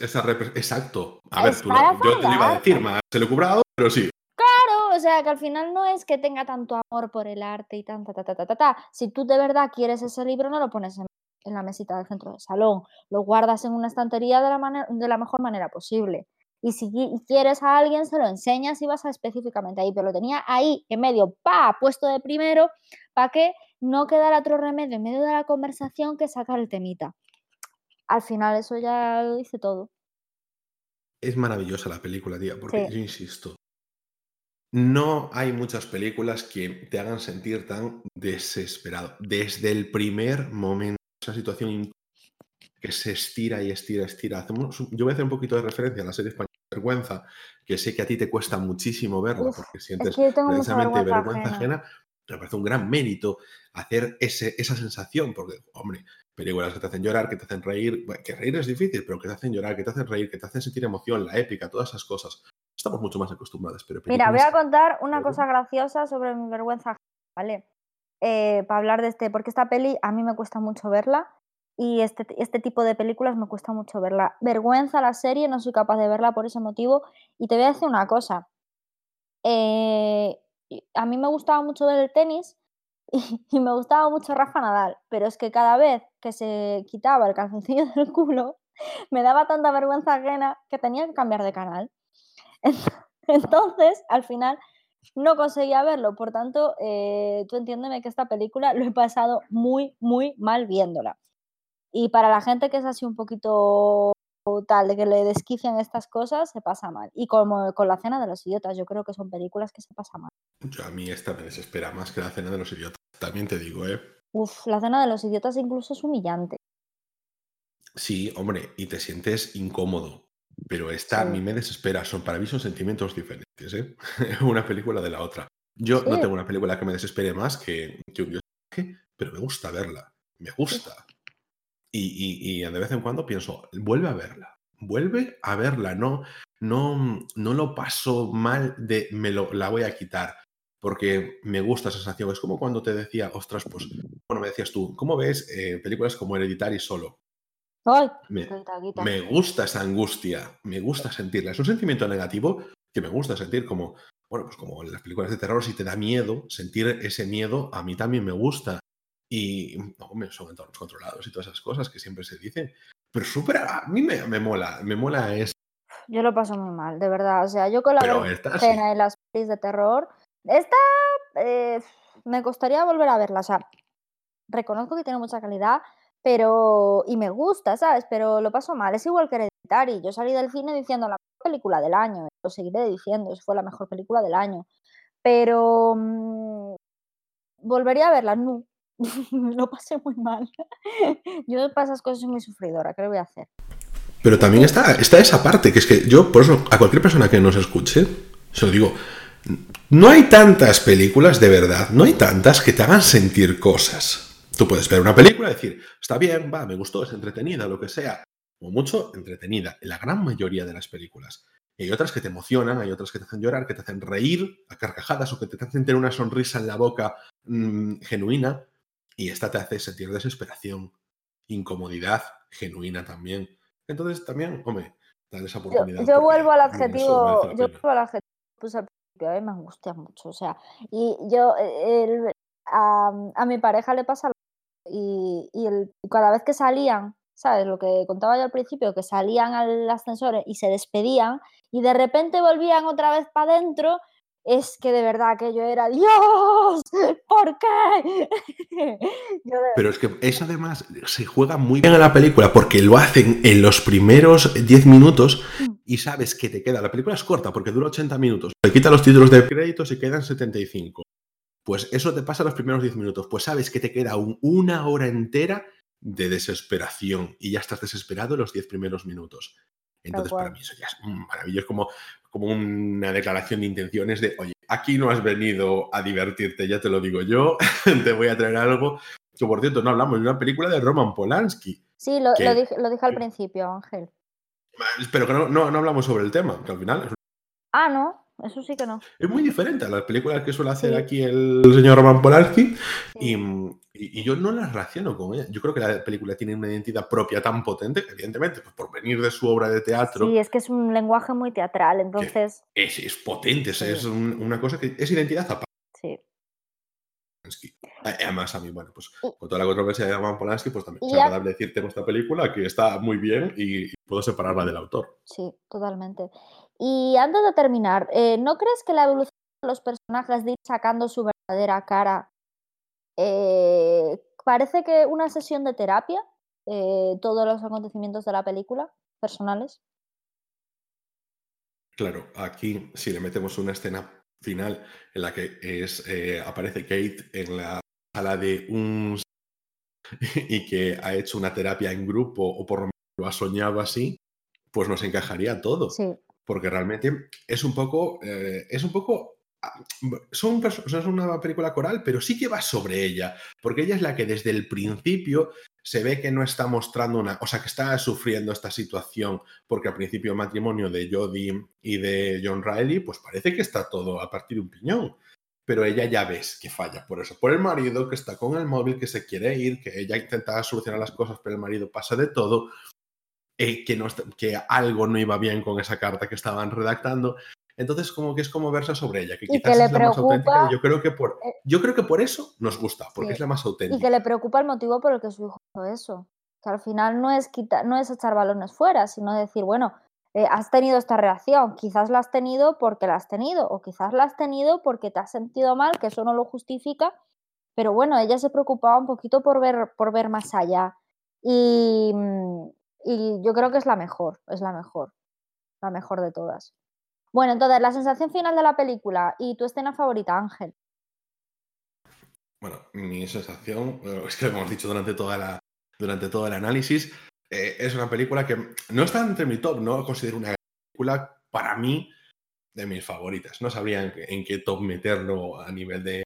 Esa Exacto. A ver, tú yo te lo iba a decir más. Se lo he cobrado, pero sí. Claro, o sea, que al final no es que tenga tanto amor por el arte y tanta, ta, ta, ta, ta, ta. Si tú de verdad quieres ese libro, no lo pones en, la mesita del centro del salón. Lo guardas en una estantería de la, de la mejor manera posible. Y si quieres a alguien, se lo enseñas y vas a específicamente ahí. Pero lo tenía ahí, en medio, pa, puesto de primero, para que no quedara otro remedio en medio de la conversación que sacar el temita. Al final eso ya lo dice todo. Es maravillosa la película, tía, porque yo insisto, no hay muchas películas que te hagan sentir tan desesperado. Desde el primer momento, esa situación que se estira y estira, estira. Hacemos, yo voy a hacer un poquito de referencia a la serie española Vergüenza, que sé que a ti te cuesta muchísimo verla porque sientes precisamente vergüenza, ajena me parece un gran mérito hacer ese, esa sensación, porque, hombre, películas que te hacen llorar, que te hacen reír, que reír es difícil, pero que te hacen llorar, que te hacen reír, que te hacen sentir emoción, la épica, todas esas cosas. Estamos mucho más acostumbrados. Pero Mira, voy a contar una cosa graciosa sobre mi vergüenza, ¿vale? Eh, para hablar de este, porque esta peli a mí me cuesta mucho verla y este, este tipo de películas me cuesta mucho verla. Vergüenza la serie, no soy capaz de verla por ese motivo. Y te voy a decir una cosa. Eh, a mí me gustaba mucho ver el tenis y, me gustaba mucho Rafa Nadal, pero es que cada vez que se quitaba el calzoncillo del culo, me daba tanta vergüenza ajena que tenía que cambiar de canal. Entonces, al final, no conseguía verlo. Por tanto, eh, tú entiéndeme que esta película lo he pasado muy, muy mal viéndola. Y para la gente que es así un poquito tal, de que le desquician estas cosas, se pasa mal. Y como con la cena de los idiotas, yo creo que son películas que se pasan mal. a mí esta me desespera más que la cena de los idiotas, también te digo, ¿eh? Uf, la cena de los idiotas incluso es humillante. Sí, hombre, y te sientes incómodo. Pero esta a mí me desespera. Son, para mí son sentimientos diferentes, ¿eh? una película de la otra. Yo no tengo una película que me desespere más que, que un pero me gusta verla. Me gusta. Y, de vez en cuando pienso, vuelve a verla, vuelve a verla, no, no, no lo paso mal de me lo, la voy a quitar, porque me gusta esa sensación. Es como cuando te decía, ostras, pues, bueno, me decías tú, ¿cómo ves eh, películas como Hereditary solo? me, me, gusta esa angustia, me gusta sentirla. Es un sentimiento negativo que me gusta sentir como, bueno, pues como en las películas de terror, si te da miedo, sentir ese miedo, a mí también me gusta. Y no, son entornos controlados y todas esas cosas que siempre se dicen. Pero súper, a mí me, me, mola, me mola es. Yo lo paso muy mal, de verdad. O sea, yo con la escena de las pelis de terror, esta eh, me costaría volver a verla. O sea, reconozco que tiene mucha calidad, pero. y me gusta, ¿sabes? Pero lo paso mal. Es igual que Hereditary. Yo salí del cine diciendo la mejor película del año. Lo seguiré diciendo, fue la mejor película del año pero mm, volvería a verla, no. Lo pasé muy mal. Yo para esas cosas soy muy sufridora, ¿qué le voy a hacer? Pero también está, está esa parte, que es que yo, por eso, a cualquier persona que nos escuche, se lo digo, no hay tantas películas de verdad, no hay tantas que te hagan sentir cosas. Tú puedes ver una película y decir, está bien, va, me gustó, es entretenida, lo que sea. O mucho entretenida, en la gran mayoría de las películas. Hay otras que te emocionan, hay otras que te hacen llorar, que te hacen reír a carcajadas o que te hacen tener una sonrisa en la boca mm, genuina. Y esta te hace sentir desesperación, incomodidad genuina también. Entonces también, hombre, dale esa oportunidad. Yo, vuelvo al adjetivo, yo vuelvo al adjetivo pues al principio, a mí me angustia mucho, o sea, y yo, eh, a, mi pareja le pasa y, y el, cada vez que salían, ¿sabes? Lo que contaba yo al principio, que salían al ascensor y se despedían y de repente volvían otra vez para adentro es que de verdad que yo era Dios, ¿por qué? Pero es que eso además se juega muy bien en la película porque lo hacen en los primeros 10 minutos mm. y sabes que te queda. La película es corta porque dura 80 minutos. Le quita los títulos de crédito y quedan 75. Pues eso te pasa los primeros 10 minutos. Pues sabes que te queda una hora entera de desesperación y ya estás desesperado en los 10 primeros minutos. Entonces, para mí eso ya es maravilloso, como, como una declaración de intenciones de, oye, aquí no has venido a divertirte, ya te lo digo yo, te voy a traer algo. Que por cierto, no hablamos de una película de Roman Polanski. Sí, lo, dije, lo dije, al principio, Ángel. Pero que no, no, no, hablamos sobre el tema, que al final es... Ah, no. Eso sí que no. Es muy diferente a las películas que suele hacer aquí el señor Roman Polanski y, yo no las relaciono con ella. Yo creo que la película tiene una identidad propia tan potente, evidentemente, pues por venir de su obra de teatro. Sí, es que es un lenguaje muy teatral, entonces... Es, es, potente, es una cosa que es identidad aparte. Sí. Además, a mí, bueno, pues con toda la controversia de Roman Polanski, pues también es agradable decirte nuestra película que está muy bien y puedo separarla del autor. Sí, totalmente. Y antes de terminar, eh, ¿no crees que la evolución de los personajes de ir sacando su verdadera cara eh, parece que una sesión de terapia? Eh, todos los acontecimientos de la película personales. Claro, aquí si le metemos una escena final en la que es, aparece Kate en la sala de un y que ha hecho una terapia en grupo o por lo menos lo ha soñado así, pues nos encajaría todo. Sí porque realmente es un poco, eh, es un poco, son, es una película coral, pero sí que va sobre ella, porque ella es la que desde el principio se ve que no está mostrando una, o sea, que está sufriendo esta situación, porque al principio el matrimonio de Jodie y de John Riley, pues parece que está todo a partir de un piñón. Pero ella ya ves que falla por eso, por el marido que está con el móvil, que se quiere ir, que ella intenta solucionar las cosas, pero el marido pasa de todo. Eh, que, no, que algo no iba bien con esa carta que estaban redactando. Entonces, como que es como versa sobre ella, que quizás es la más auténtica. Yo creo, que por, eh yo creo que por eso nos gusta, porque es la más auténtica. Y que le preocupa el motivo por el que su hijo hizo eso. Que al final no es, quitar, no es echar balones fuera, sino decir, bueno, eh, has tenido esta reacción, quizás la has tenido porque la has tenido, o quizás la has tenido porque te has sentido mal, que eso no lo justifica, pero bueno, ella se preocupaba un poquito por ver, por ver más allá. Y, mm, y yo creo que es la mejor, es la mejor, la mejor de todas. Bueno, entonces, la sensación final de la película y tu escena favorita, Ángel. Bueno, mi sensación, es que lo hemos dicho durante, toda la, durante todo el análisis, eh, es una película que no está entre mi top, no considero una película para mí de mis favoritas. No sabría en, qué top meterlo a nivel de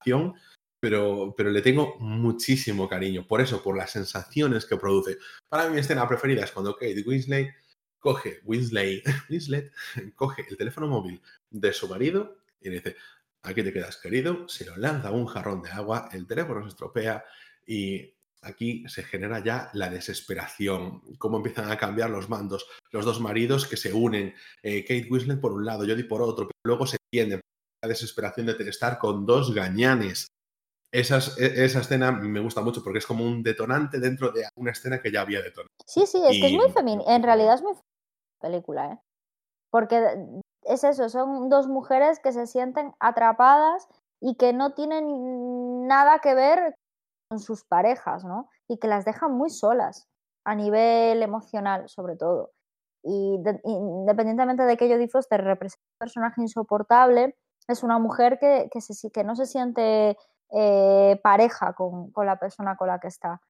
acción, pero, pero le tengo muchísimo cariño. Por eso, por las sensaciones que produce. Para mí, mi escena preferida es cuando Kate Winslet coge, Winslet, Winslet, coge el teléfono móvil de su marido y le dice, aquí te quedas querido, se lo lanza un jarrón de agua, el teléfono se estropea y aquí se genera ya la desesperación, cómo empiezan a cambiar los mandos, los dos maridos que se unen, eh, Kate Winslet por un lado, Jodie por otro, pero luego se entienden, la desesperación de estar con dos gañanes e, esa escena me gusta mucho porque es como un detonante dentro de una escena que ya había detonado. Sí, sí, es que es muy femenina. En realidad es muy película, ¿eh? Porque es eso, son dos mujeres que se sienten atrapadas y que no tienen nada que ver con sus parejas, ¿no? Y que las dejan muy solas, a nivel emocional, sobre todo. Y independientemente de que Jodie Foster represente un personaje insoportable, es una mujer que, que, se, que no se siente eh, pareja con, con, la persona con la que está.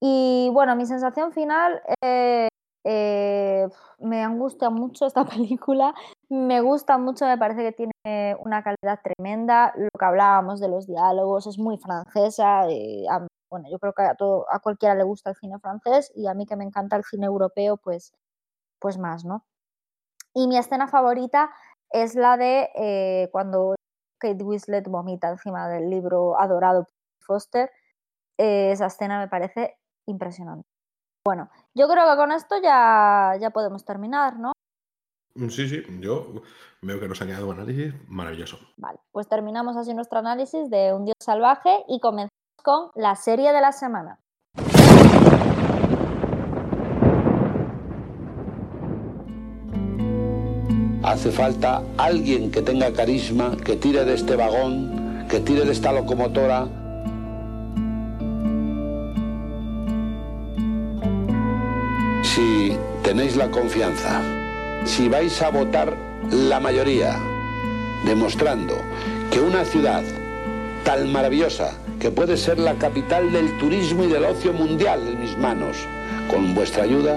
Y bueno, mi sensación final, eh, eh, me angustia mucho esta película, me gusta mucho, me parece que tiene una calidad tremenda, lo que hablábamos de los diálogos, es muy francesa, eh, a, bueno, yo creo que a, todo, a cualquiera le gusta el cine francés y a mí que me encanta el cine europeo, pues, pues más, ¿no? Y mi escena favorita es la de eh, cuando Kate Winslet vomita encima del libro adorado por Foster. Eh, esa escena me parece impresionante. Bueno, yo creo que con esto ya, ya podemos terminar, ¿no? Sí, sí, yo veo que nos ha quedado un análisis maravilloso. Vale, pues terminamos así nuestro análisis de Un Dios Salvaje y comenzamos con la serie de la semana. Hace falta alguien que tenga carisma, que tire de este vagón, que tire de esta locomotora. Si tenéis la confianza, si vais a votar la mayoría, demostrando que una ciudad tan maravillosa, que puede ser la capital del turismo y del ocio mundial en mis manos, con vuestra ayuda,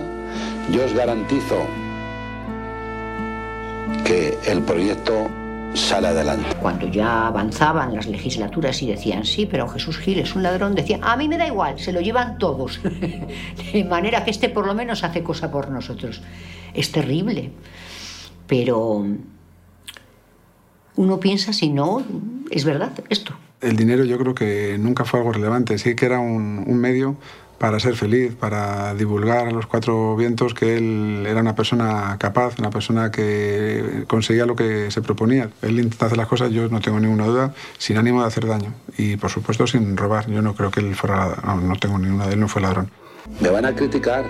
yo os garantizo que el proyecto sale adelante. Cuando ya avanzaban las legislaturas y decían, sí, pero Jesús Gil es un ladrón, decían, a mí me da igual, se lo llevan todos. De manera que este por lo menos hace cosa por nosotros. Es terrible, pero uno piensa si no, es verdad esto. El dinero yo creo que nunca fue algo relevante, sí que era un, un medio para ser feliz, para divulgar a los cuatro vientos que él era una persona capaz, una persona que conseguía lo que se proponía. Él intenta hacer las cosas, yo no tengo ninguna duda, sin ánimo de hacer daño y por supuesto sin robar. Yo no creo que él fuera, no, no tengo ninguna de él, no fue ladrón. Me van a criticar,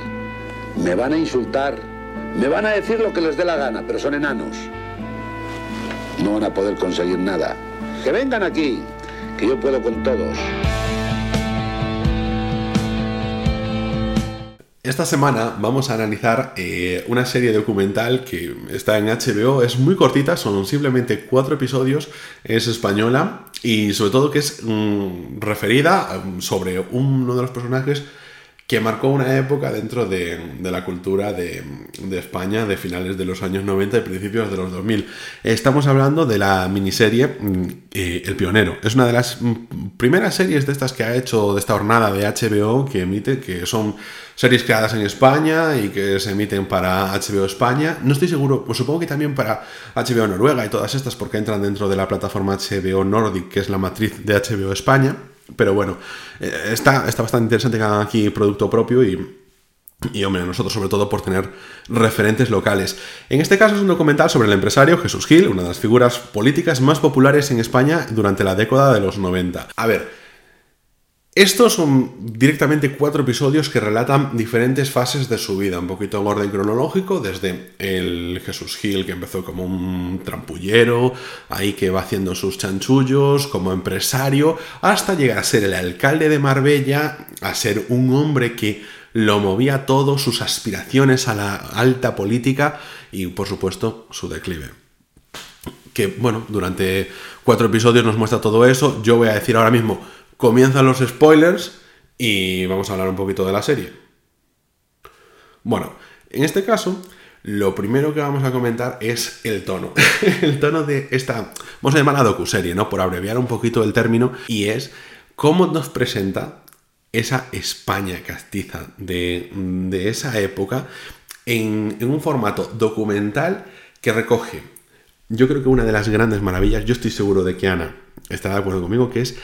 me van a insultar, me van a decir lo que les dé la gana, pero son enanos. No van a poder conseguir nada. Que vengan aquí, que yo puedo con todos. Esta semana vamos a analizar eh, una serie documental que está en HBO, es muy cortita, son simplemente cuatro episodios, es española y sobre todo que es mm, referida mm, sobre uno de los personajes que marcó una época dentro de, la cultura de, España de finales de los años 90 y principios de los 2000. Estamos hablando de la miniserie eh, El Pionero. Es una de las primeras series de estas que ha hecho de esta jornada de HBO que emite, que son series creadas en España y que se emiten para HBO España. No estoy seguro, pues supongo que también para HBO Noruega y todas estas porque entran dentro de la plataforma HBO Nordic, que es la matriz de HBO España. Pero bueno, eh, está, está bastante interesante que hagan aquí producto propio y, y hombre, nosotros sobre todo por tener referentes locales. En este caso es un documental sobre el empresario Jesús Gil, una de las figuras políticas más populares en España durante la década de los 90. A ver, estos son directamente cuatro episodios que relatan diferentes fases de su vida, un poquito en orden cronológico, desde el Jesús Gil, que empezó como un trampullero, ahí que va haciendo sus chanchullos, como empresario, hasta llegar a ser el alcalde de Marbella, a ser un hombre que lo movía todo, sus aspiraciones a la alta política y, por supuesto, su declive. Que, bueno, durante cuatro episodios nos muestra todo eso. Yo voy a decir ahora mismo comienzan los spoilers y vamos a hablar un poquito de la serie. Bueno, en este caso, lo primero que vamos a comentar es el tono. el tono de esta, vamos a llamarla docuserie, ¿no? Por abreviar un poquito el término, y es cómo nos presenta esa España castiza de, de esa época en, en un formato documental que recoge, yo creo que una de las grandes maravillas, yo estoy seguro de que Ana estará de acuerdo conmigo, que es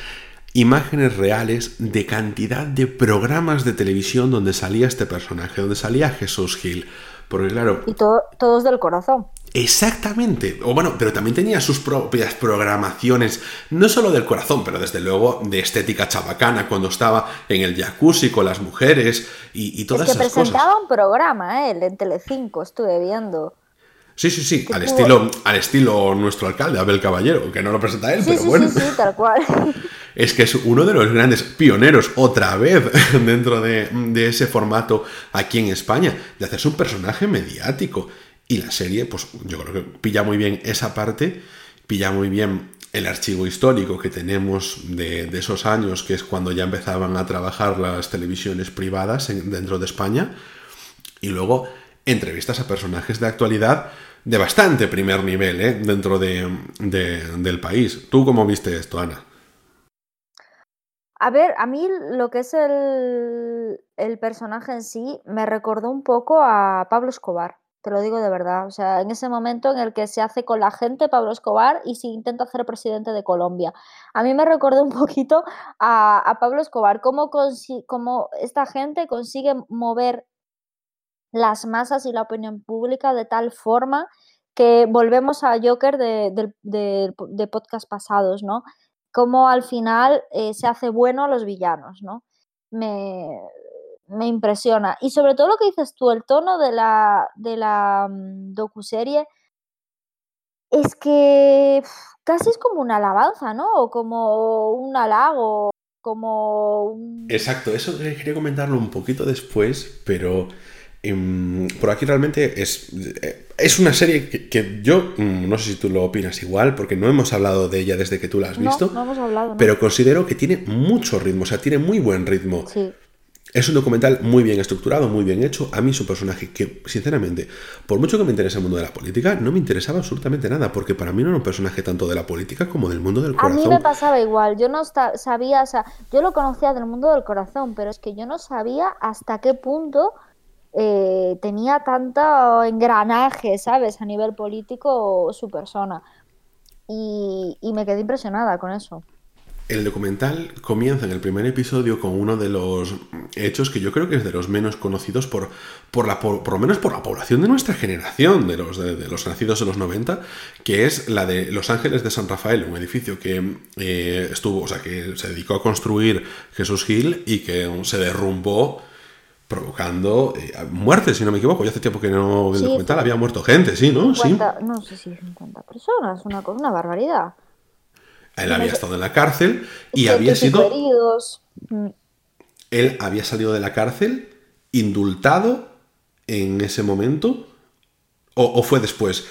imágenes reales de cantidad de programas de televisión donde salía este personaje, donde salía Jesús Gil. Porque claro... Y todo, todos del corazón. Exactamente. O bueno, pero también tenía sus propias programaciones, no solo del corazón, pero desde luego de estética chabacana, cuando estaba en el jacuzzi con las mujeres y, y todas es que esas presentaba cosas. un programa, ¿eh? en Telecinco, estuve viendo. Sí, sí, sí, Que al estilo, al estilo nuestro alcalde, Abel Caballero, que no lo presenta él, Sí, pero sí, bueno. sí, sí, tal cual. Es que es uno de los grandes pioneros, otra vez, dentro de, ese formato aquí en España, de hacerse un personaje mediático. Y la serie, pues yo creo que pilla muy bien esa parte pilla muy bien el archivo histórico que tenemos de, esos años, que es cuando ya empezaban a trabajar las televisiones privadas dentro de España, y luego entrevistas a personajes de actualidad de bastante primer nivel ¿eh? dentro del país. ¿Tú cómo viste esto, Ana? A ver, a mí lo que es el, el personaje en sí me recordó un poco a Pablo Escobar te lo digo de verdad. O sea, en ese momento en el que se hace con la gente Pablo Escobar y se intenta hacer presidente de Colombia. A mí me recordó un poquito a, Pablo Escobar, cómo, cómo esta gente consigue mover las masas y la opinión pública de tal forma que volvemos a Joker de, de, podcast pasados, ¿no? Cómo al final eh, se hace bueno a los villanos, ¿no? Me, me impresiona. Y sobre todo lo que dices tú, el tono de la, de la mm, docuserie es que casi es como una alabanza, ¿no? O como un halago, como un... Exacto, eso quería comentarlo un poquito después, pero por aquí realmente es, eh, es una serie que, yo mm, no sé si tú lo opinas igual, porque no hemos hablado de ella desde que tú la has visto, no, hemos hablado, pero considero que tiene mucho ritmo, o sea, tiene muy buen ritmo. Sí. Es un documental muy bien estructurado, muy bien hecho. A mí es un personaje que, sinceramente, por mucho que me interese el mundo de la política, no me interesaba absolutamente nada, porque para mí no era un personaje tanto de la política como del mundo del corazón. A mí me pasaba igual, yo no sabía, o sea, yo lo conocía del mundo del corazón, pero es que yo no sabía hasta qué punto eh, tenía tanto engranaje, ¿sabes?, a nivel político su persona. y me quedé impresionada con eso. El documental comienza en el primer episodio con uno de los hechos que yo creo que es de los menos conocidos por, por, la, por, lo menos por la población de nuestra generación, de los, de, los nacidos en los 90, que es la de Los Ángeles de San Rafael, un edificio que eh, estuvo, o sea, que se dedicó a construir Jesús Gil y que se derrumbó provocando eh, muertes, si no me equivoco. Ya hace tiempo que no el documental había muerto gente, sí, ¿no? sí. No sé si 50 personas, una, una barbaridad. Él había estado en la cárcel y había sido... Mm. Él había salido de la cárcel indultado en ese momento o, fue después.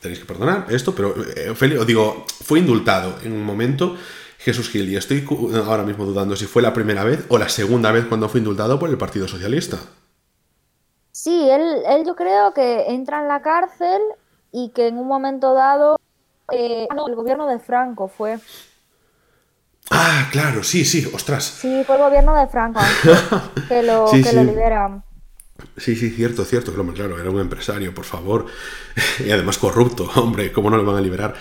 tenéis que perdonar esto, pero eh, digo, fue indultado en un momento Jesús Gil y estoy ahora mismo dudando si fue la primera vez o la segunda vez cuando fue indultado por el Partido Socialista. Sí, él, él yo creo que entra en la cárcel y que en un momento dado eh, no, el gobierno de Franco fue. Ah, claro, sí, sí, ostras. Sí, fue el gobierno de Franco que lo, que lo libera. Sí, sí, cierto, cierto, claro, era un empresario, por favor. y además corrupto, hombre, ¿cómo no lo van a liberar?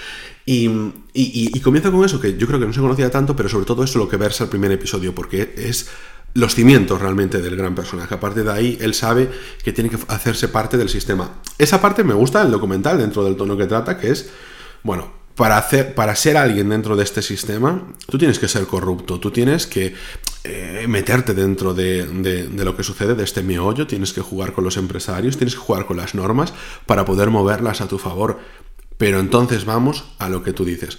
Y, y, comienza con eso, que yo creo que no se conocía tanto, pero sobre todo eso lo que versa el primer episodio, porque es los cimientos realmente del gran personaje. Aparte de ahí, él sabe que tiene que hacerse parte del sistema. Esa parte me gusta del documental, dentro del tono que trata, que es bueno, para, hacer, para ser alguien dentro de este sistema, tú tienes que ser corrupto, tú tienes que eh, meterte dentro de, de, lo que sucede, de este meollo, tienes que jugar con los empresarios, tienes que jugar con las normas para poder moverlas a tu favor. Pero entonces vamos a lo que tú dices.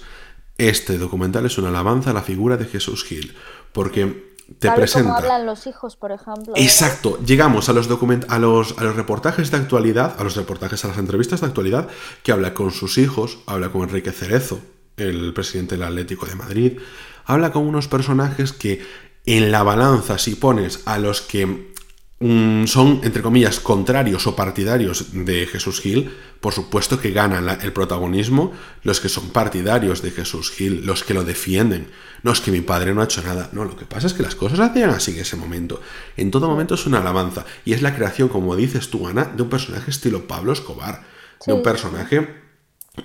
Este documental es una alabanza a la figura de Jesús Gil, porque te presenta. hablan los hijos, por ejemplo. Exacto. Llegamos a los, a, los, a los reportajes de actualidad, a los reportajes, a las entrevistas de actualidad, que habla con sus hijos, habla con Enrique Cerezo, el presidente del Atlético de Madrid, habla con unos personajes que en la balanza, si pones a los que son, entre comillas, contrarios o partidarios de Jesús Gil, por supuesto que ganan el protagonismo los que son partidarios de Jesús Gil, los que lo defienden. No es que mi padre no ha hecho nada, no, lo que pasa es que las cosas hacían así en ese momento. En todo momento es una alabanza y es la creación, como dices tú, Ana, de un personaje estilo Pablo Escobar, de un personaje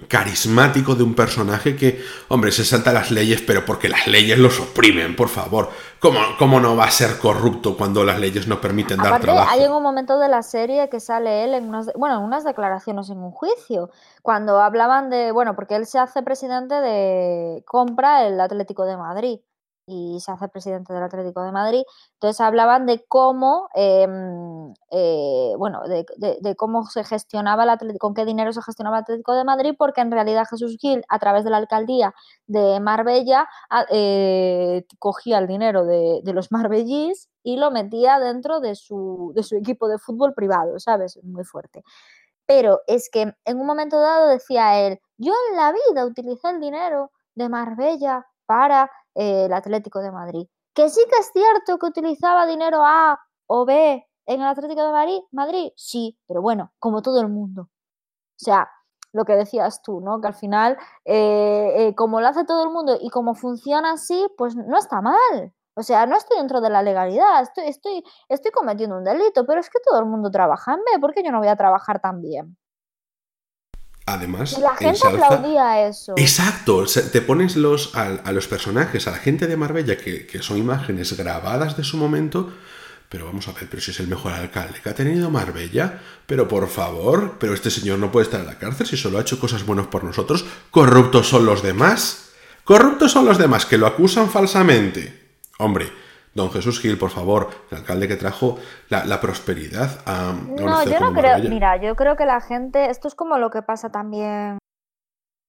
carismático de un personaje que, hombre, se salta las leyes, pero porque las leyes los oprimen, por favor. ¿Cómo, cómo no va a ser corrupto cuando las leyes no permiten dar trabajo? Hay un momento de la serie que sale él en unas, bueno, en unas declaraciones en un juicio, cuando hablaban de, bueno, porque él se hace presidente de compra el Atlético de Madrid y se hace presidente del Atlético de Madrid. Entonces hablaban de cómo, em, eh, bueno, de, cómo se gestionaba el Atlético, con qué dinero se gestionaba el Atlético de Madrid, porque en realidad Jesús Gil, a través de la alcaldía de Marbella, eh, cogía el dinero de, los marbellís y lo metía dentro de su, de su equipo de fútbol privado, ¿sabes? Muy fuerte. Pero es que en un momento dado decía él, yo en la vida utilicé el dinero de Marbella para eh, el Atlético de Madrid. Que sí que es cierto que utilizaba dinero A o B en el Atlético de Madrid, Madrid, sí, pero bueno, como todo el mundo. O sea, lo que decías tú, ¿no? Que al final, eh, eh, como lo hace todo el mundo y como funciona así, pues no está mal. O sea, no estoy dentro de la legalidad, estoy, estoy, estoy cometiendo un delito, pero es que todo el mundo trabaja en B, ¿por qué yo no voy a trabajar también? Además, la gente aplaudía eso. Exacto, te pones los, a, los personajes, a la gente de Marbella, que, que son imágenes grabadas de su momento, pero vamos a ver, pero si es el mejor alcalde que ha tenido Marbella, pero por favor, pero este señor no puede estar en la cárcel si solo ha hecho cosas buenas por nosotros. Corruptos son los demás. Corruptos son los demás que lo acusan falsamente. Hombre, don Jesús Gil, por favor, el alcalde que trajo la, prosperidad a... No, yo no creo, mira, yo creo que la gente, esto es como lo que pasa también en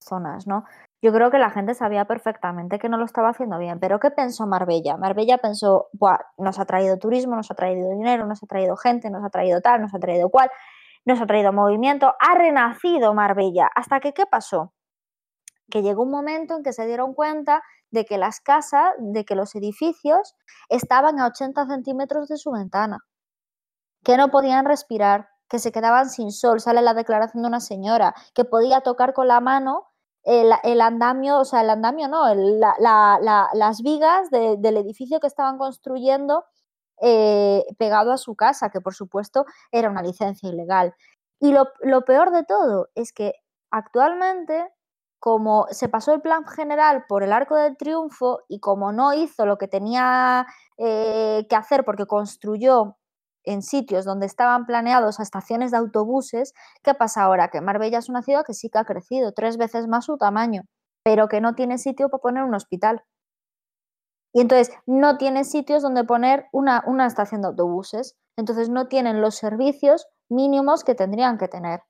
zonas, ¿no? Yo creo que la gente sabía perfectamente que no lo estaba haciendo bien, pero ¿qué pensó Marbella? Marbella pensó, Buah, nos ha traído turismo, nos ha traído dinero, nos ha traído gente, nos ha traído tal, nos ha traído cual, nos ha traído movimiento, ha renacido Marbella. ¿Hasta que qué pasó? Que llegó un momento en que se dieron cuenta de que las casas, de que los edificios estaban a 80 centímetros de su ventana, que no podían respirar, que se quedaban sin sol. Sale la declaración de una señora que podía tocar con la mano el, andamio, o sea, el andamio no, las vigas del edificio que estaban construyendo eh, pegado a su casa, que por supuesto era una licencia ilegal. Y lo, lo peor de todo es que actualmente como se pasó el plan general por el arco del triunfo y como no hizo lo que tenía eh, que hacer porque construyó en sitios donde estaban planeados estaciones de autobuses, ¿qué pasa ahora? Que Marbella es una ciudad que sí que ha crecido, tres veces más su tamaño, pero que no tiene sitio para poner un hospital. Y entonces no tiene sitios donde poner una, una estación de autobuses. Entonces no tienen los servicios mínimos que tendrían que tener.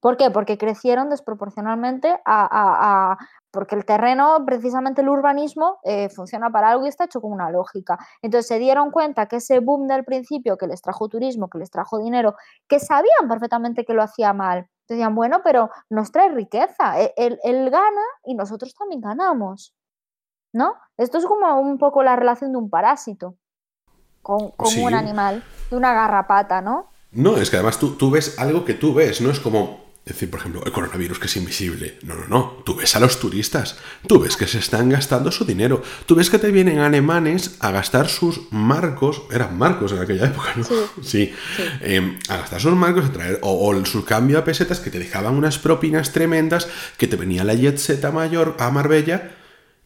¿Por qué? Porque crecieron desproporcionalmente a, porque el terreno, precisamente el urbanismo, eh, funciona para algo y está hecho con una lógica. Entonces se dieron cuenta que ese boom del principio que les trajo turismo, que les trajo dinero, que sabían perfectamente que lo hacía mal, decían, bueno, pero nos trae riqueza, e, él, gana y nosotros también ganamos. ¿No? Esto es como un poco la relación de un parásito con, un animal, de una garrapata, ¿no? No, es que además tú, tú ves algo que tú ves, no es como decir, por ejemplo, el coronavirus que es invisible. No, no, no. Tú ves a los turistas. Tú ves que se están gastando su dinero. Tú ves que te vienen alemanes a gastar sus marcos. Eran marcos en aquella época, ¿no? Sí. Em, a gastar sus marcos, a traer. O, su cambio a pesetas que te dejaban unas propinas tremendas. Que te venía la jet set mayor a Marbella.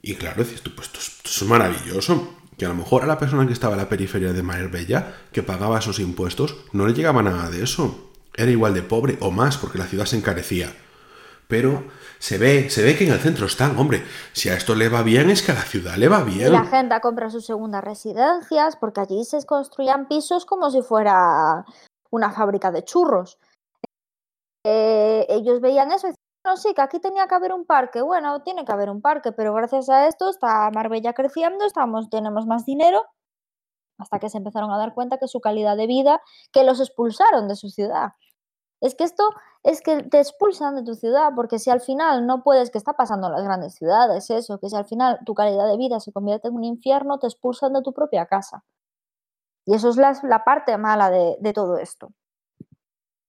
Y claro, dices tú, pues esto es, maravilloso que a lo mejor a la persona que estaba en la periferia de Marbella, que pagaba esos impuestos, no le llegaba nada de eso era igual de pobre o más porque la ciudad se encarecía. Pero se ve, se ve que en el centro están, hombre, si a esto le va bien es que a la ciudad le va bien. Y la gente compra sus segundas residencias porque allí se construían pisos como si fuera una fábrica de churros. Eh, ellos veían eso y decían, no, sí, que aquí tenía que haber un parque. Bueno, tiene que haber un parque, pero gracias a esto está Marbella creciendo, estamos, tenemos más dinero, hasta que se empezaron a dar cuenta que su calidad de vida, que los expulsaron de su ciudad. Es que esto es que te expulsan de tu ciudad, porque si al final no puedes, que está pasando en las grandes ciudades, eso, que si al final tu calidad de vida se convierte en un infierno, te expulsan de tu propia casa. Y eso es la, parte mala de, de todo esto.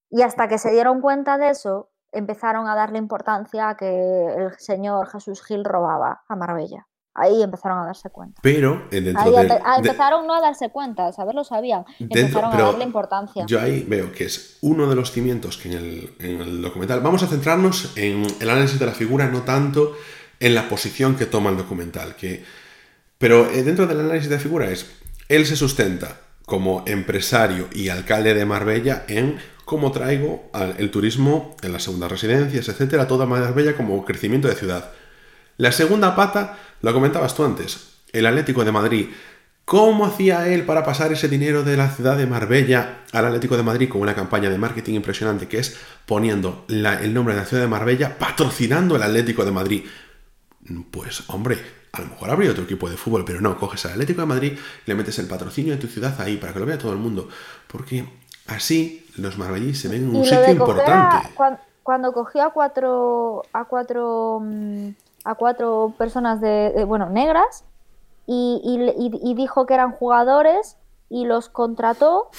Y hasta que se dieron cuenta de eso, empezaron a darle importancia a que el señor Jesús Gil robaba a Marbella. Ahí empezaron a darse cuenta. Pero eh, dentro ahí ah, empezaron no a darse cuenta, a saber lo sabían. empezaron a darle importancia. Yo ahí veo que es uno de los cimientos que en el, en el, documental. Vamos a centrarnos en el análisis de la figura, no tanto en la posición que toma el documental. Que, pero eh, dentro del análisis de la figura es, él se sustenta como empresario y alcalde de Marbella en cómo traigo el turismo en las segundas residencias, etcétera, toda Marbella como crecimiento de ciudad. La segunda pata lo comentabas tú antes, el Atlético de Madrid. ¿Cómo hacía él para pasar ese dinero de la ciudad de Marbella al Atlético de Madrid con una campaña de marketing impresionante que es poniendo el nombre de la ciudad de Marbella patrocinando el Atlético de Madrid? Pues hombre, a lo mejor habría otro equipo de fútbol, pero no, coges al Atlético de Madrid y le metes el patrocinio de tu ciudad ahí para que lo vea todo el mundo. Porque Así, los marrallís se ven en un sitio importante. a- cuan- cuando, cogió a cuatro a cuatro mm, a cuatro personas de, de- bueno negras y, y dijo que eran jugadores y los contrató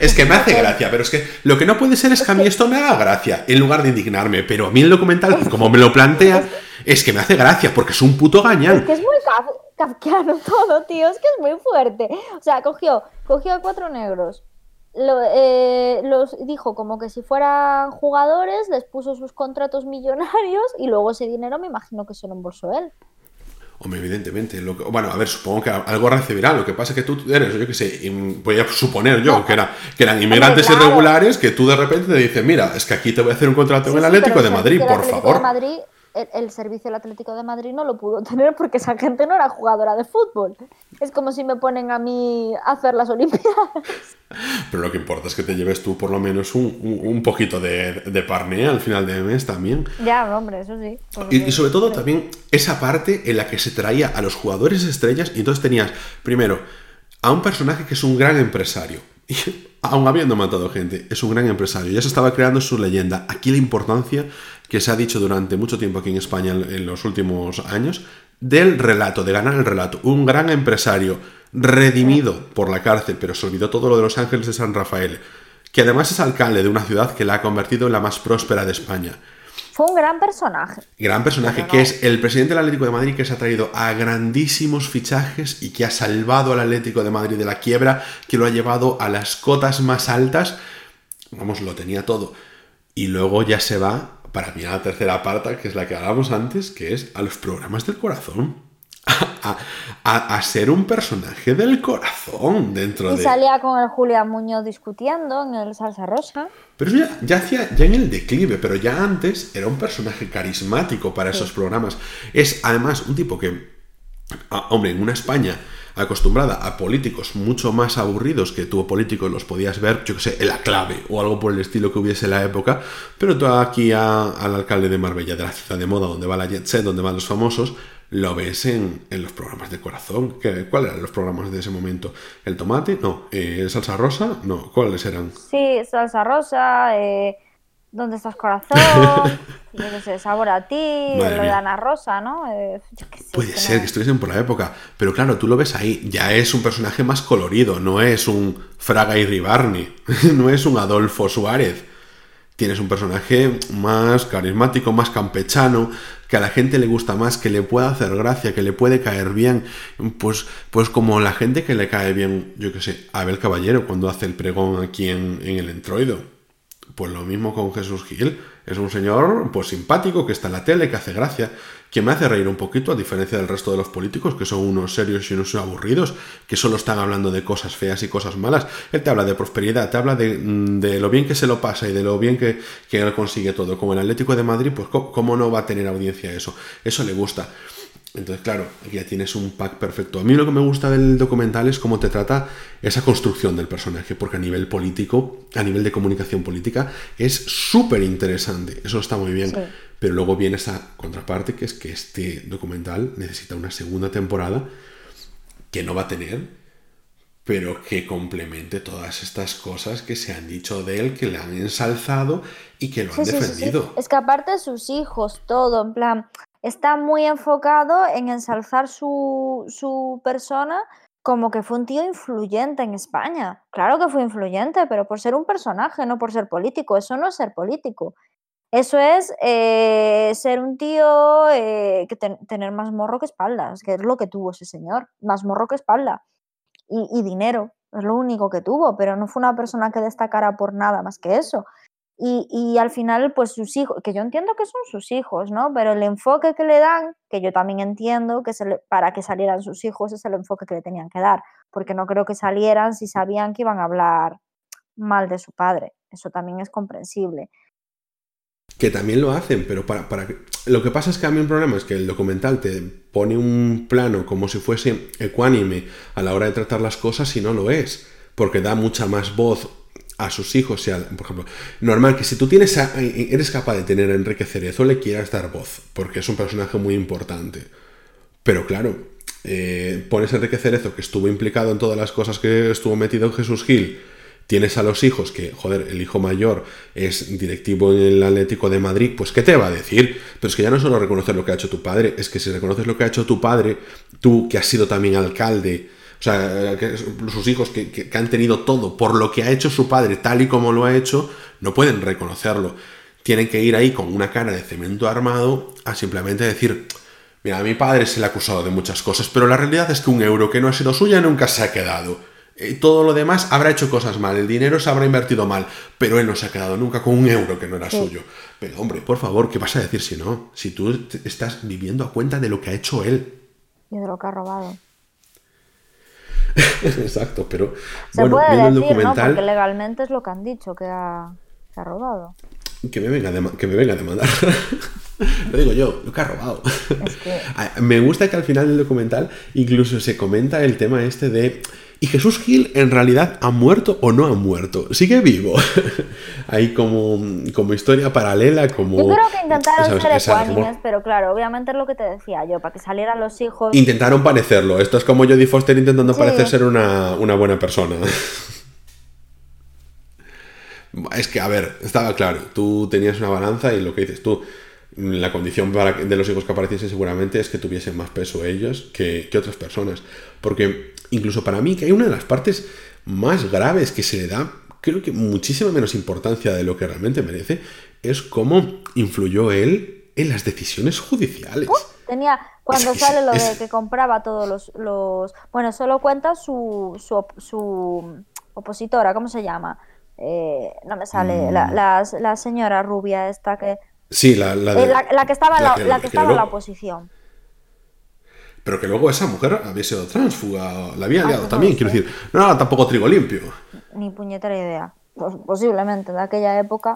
Es que me hace gracia, pero es que lo que no puede ser es que a mí esto me haga gracia, en lugar de indignarme. Pero a mí el documental, como me lo plantea, es que me hace gracia, porque es un puto Es gañán. que es muy kaf- kafkiano todo, tío. Es que es muy fuerte. O sea, cogió, cogió a cuatro negros. Lo- eh, los dijo como que si fueran jugadores, les puso sus contratos millonarios y luego ese dinero me imagino que se lo embolsó él. Hombre, evidentemente. lo que- bueno, a ver, supongo que algo recibirá. Lo que pasa es que tú eres, yo qué sé, voy a suponer yo que, era, que eran inmigrantes claro. irregulares que tú de repente te dices, mira, es que aquí te voy a hacer un contrato en Sí, el sí, Atlético de el Madrid, por de favor. Madrid, el, el servicio del Atlético de Madrid no lo pudo tener porque esa gente no era jugadora de fútbol. Es como si me ponen a mí a hacer las Olimpiadas. Pero lo que importa es que te lleves tú por lo menos un, un- un poquito de, de parné al final de mes también. ya, hombre, eso sí. Y, y sobre todo también esa parte en la que se traía a los jugadores estrellas y entonces tenías, primero, a un personaje que es un gran empresario. Y aún habiendo matado gente, es un gran empresario. Ya se estaba creando su leyenda. Aquí la importancia que se ha dicho durante mucho tiempo aquí en España en los últimos años del relato, de ganar el relato. Un gran empresario redimido por la cárcel, pero se olvidó todo lo de los ángeles de San Rafael, que además es alcalde de una ciudad que la ha convertido en la más próspera de España. Fue un gran personaje. Gran personaje, que es el presidente del Atlético de Madrid que se ha traído a grandísimos fichajes y que ha salvado al Atlético de Madrid de la quiebra, que lo ha llevado a las cotas más altas. Vamos, lo tenía todo. Y luego ya se va, para mí, a la tercera parte, que es la que hablábamos antes, que es a los programas del corazón. A, a- a ser un personaje del corazón dentro Y de... salía con el Julián Muñoz discutiendo en el Salsa Rosa. Pero ya, ya hacía, ya en el declive, pero ya antes era un personaje carismático para esos programas. Es además un tipo que, ah, hombre, en una España acostumbrada a políticos mucho más aburridos que tú políticos los podías ver, yo que sé, en la clave o algo por el estilo que hubiese en la época, pero tú aquí a- al alcalde de Marbella, de la ciudad de moda, donde va la jet set, donde van los famosos, lo ves en, en los programas de corazón. ¿Qué- ¿Cuáles eran los programas de ese momento? ¿El tomate? No. Eh, ¿Salsa rosa? No. ¿Cuáles eran? Sí, Salsa Rosa, eh, ¿Dónde estás corazón? yo qué sé, Sabor a ti, lo de. Ana Rosa, ¿no? Eh, yo qué sé, Puede que ser no- que estuviesen por la época, pero claro, tú lo ves ahí, ya es un personaje más colorido, no es un Fraga y Ribarni, no es un Adolfo Suárez. Tienes un personaje más carismático, más campechano, que a la gente le gusta más, que le puede hacer gracia, que le puede caer bien. Pues, pues como la gente que le cae bien, yo qué sé, Abel Caballero cuando hace el pregón aquí en, en el entroido. Pues lo mismo con Jesús Gil. Es un señor pues simpático, que está en la tele, que hace gracia, que me hace reír un poquito, a diferencia del resto de los políticos, que son unos serios y unos aburridos, que solo están hablando de cosas feas y cosas malas. Él te habla de prosperidad, te habla de, mm, de lo bien que se lo pasa y de lo bien que, que él consigue todo. Como el Atlético de Madrid, pues ¿cómo, cómo no va a tener audiencia eso? Eso le gusta. Entonces, claro, aquí ya tienes un pack perfecto. A mí lo que me gusta del documental es cómo te trata esa construcción del personaje, porque a nivel político, a nivel de comunicación política, es súper interesante. Eso está muy bien. Sí. Pero luego viene esa contraparte, que es que este documental necesita una segunda temporada que no va a tener, pero que complemente todas estas cosas que se han dicho de él, que le han ensalzado y que lo han Sí, sí, defendido. Es que aparte sus hijos, todo, en plan, está muy enfocado en ensalzar su, su persona como que fue un tío influyente en España. Claro que fue influyente, pero por ser un personaje, no por ser político. Eso no es ser político. Eso es eh, ser un tío eh, que ten- tener más morro que espaldas, que es lo que tuvo ese señor, más morro que espalda. Y dinero, es lo único que tuvo, pero no fue una persona que destacara por nada más que eso. Y, al final, pues sus hijos, que yo entiendo que son sus hijos, ¿no? Pero el enfoque que le dan, que yo también entiendo que se le- para que salieran sus hijos es el enfoque que le tenían que dar, porque no creo que salieran si sabían que iban a hablar mal de su padre. Eso también es comprensible. Que también lo hacen, pero para, para Lo que pasa es que a mí un problema es que el documental te pone un plano como si fuese ecuánime a la hora de tratar las cosas y no lo es, porque da mucha más voz a sus hijos y a- por ejemplo, normal que si tú tienes a- eres capaz de tener a Enrique Cerezo le quieras dar voz, porque es un personaje muy importante. Pero claro, eh, pones a Enrique Cerezo, que estuvo implicado en todas las cosas que estuvo metido en Jesús Gil, tienes a los hijos que, joder, el hijo mayor es directivo en el Atlético de Madrid, pues ¿qué te va a decir? Pero es que ya no solo reconocer lo que ha hecho tu padre, es que si reconoces lo que ha hecho tu padre, tú que has sido también alcalde, sea, que sus hijos que, que han tenido todo por lo que ha hecho su padre, tal y como lo ha hecho, no pueden reconocerlo. Tienen que ir ahí con una cara de cemento armado a simplemente decir, mira, a mi padre se le ha acusado de muchas cosas, pero la realidad es que un euro que no ha sido suya nunca se ha quedado. Eh, todo lo demás habrá hecho cosas mal, el dinero se habrá invertido mal, pero él no se ha quedado nunca con un euro que no era suyo. Pero hombre, por favor, ¿qué vas a decir si no? Si tú estás viviendo a cuenta de lo que ha hecho él. Y de lo que ha robado. Exacto, pero se bueno, puede viendo decir, el documental, ¿no? Porque legalmente es lo que han dicho que ha, que ha robado. que me venga, a que me venga a demandar. lo digo yo, lo que ha robado. Es que Ah, Me gusta que al final del documental incluso se comenta el tema este de ¿y Jesús Gil en realidad ha muerto o no ha muerto? Sigue vivo. Ahí como, como historia paralela, como... yo creo que intentaron ¿sabes? ser ecuánimes, pero claro, obviamente es lo que te decía yo, para que salieran los hijos. Intentaron parecerlo. Esto es como Jodie Foster intentando Sí. parecer ser una, una buena persona. Es que, a ver, estaba claro. Tú tenías una balanza y lo que dices tú, la condición para de los hijos que apareciesen seguramente es que tuviesen más peso ellos que, que otras personas. Porque incluso para mí, que hay una de las partes más graves que se le da, creo que muchísima menos importancia de lo que realmente merece, es cómo influyó él en las decisiones judiciales. Tenía, cuando Es- sale lo es- de que compraba todos los, los bueno, solo cuenta su, su, su opositora, ¿cómo se llama? Eh, no me sale, la, Mm. la, la señora rubia esta que, Sí, la, la, eh, de- la, la que estaba en la, que- que estaba en la oposición. Pero que luego esa mujer había sido tránsfuga, la había Ah, liado no también, lo quiero decir, no era tampoco trigo limpio. Ni puñetera idea. Pues, posiblemente de aquella época.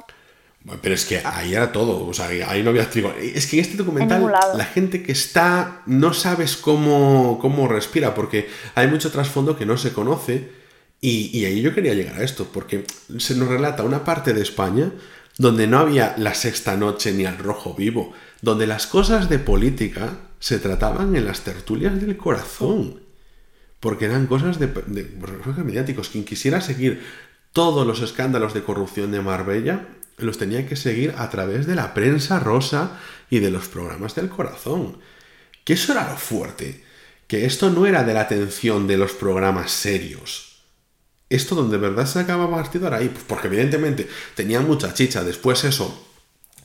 Pero es que ahí era todo, o sea, ahí no había trigo. Es que en este documental lado. la gente que está no sabes cómo, cómo respira, porque hay mucho trasfondo que no se conoce y, y ahí yo quería llegar a esto, porque se nos relata una parte de España donde no había la sexta noche ni al rojo vivo, donde las cosas de política se trataban en las tertulias del corazón. Porque eran cosas de, de personajes mediáticos. Quien quisiera seguir todos los escándalos de corrupción de Marbella, los tenía que seguir a través de la prensa rosa y de los programas del corazón. Que eso era lo fuerte. Que esto no era de la atención de los programas serios. Esto donde de verdad se acaba partido era ahí. Pues porque evidentemente tenía mucha chicha. Después eso,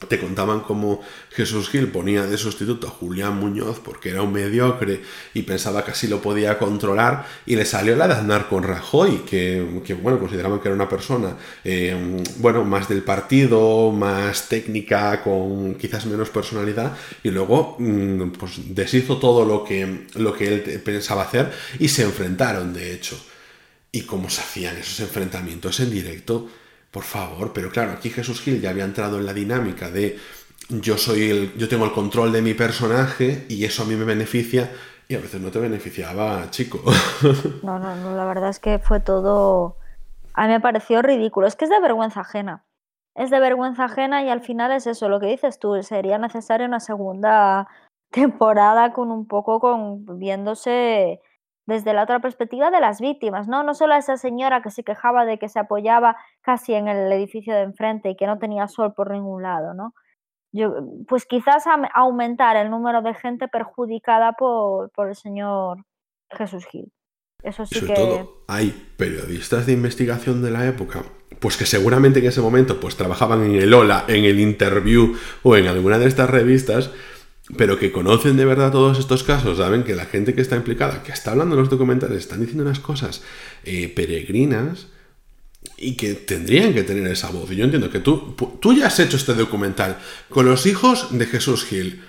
te contaban cómo Jesús Gil ponía de sustituto a Julián Muñoz porque era un mediocre y pensaba que así lo podía controlar y le salió la de andar con Rajoy, que, bueno, consideraban que era una persona, eh, bueno, más del partido, más técnica, con quizás menos personalidad y luego mm, pues deshizo todo lo que, lo que él pensaba hacer y se enfrentaron, de hecho. Y cómo se hacían esos enfrentamientos en directo, por favor, pero claro, aquí Jesús Gil ya había entrado en la dinámica de yo soy el, yo tengo el control de mi personaje y eso a mí me beneficia y a veces no te beneficiaba, chico. No, no, no, la verdad es que fue todo. A mí me pareció ridículo. Es que es de vergüenza ajena. Es de vergüenza ajena y al final es eso, lo que dices tú. Sería necesaria una segunda temporada con un poco con viéndose desde la otra perspectiva de las víctimas, ¿no? No solo a esa señora que se quejaba de que se apoyaba casi en el edificio de enfrente y que no tenía sol por ningún lado, ¿no? Yo, pues quizás aumentar el número de gente perjudicada por, por el señor Jesús Gil. Eso sí Sobre que... todo, hay periodistas de investigación de la época, pues que seguramente en ese momento pues trabajaban en el Ola, en el Interview o en alguna de estas revistas, pero que conocen de verdad todos estos casos, saben que la gente que está implicada, que está hablando en los documentales, están diciendo unas cosas eh, peregrinas y que tendrían que tener esa voz. Y yo entiendo que tú, tú ya has hecho este documental con los hijos de Jesús Gil.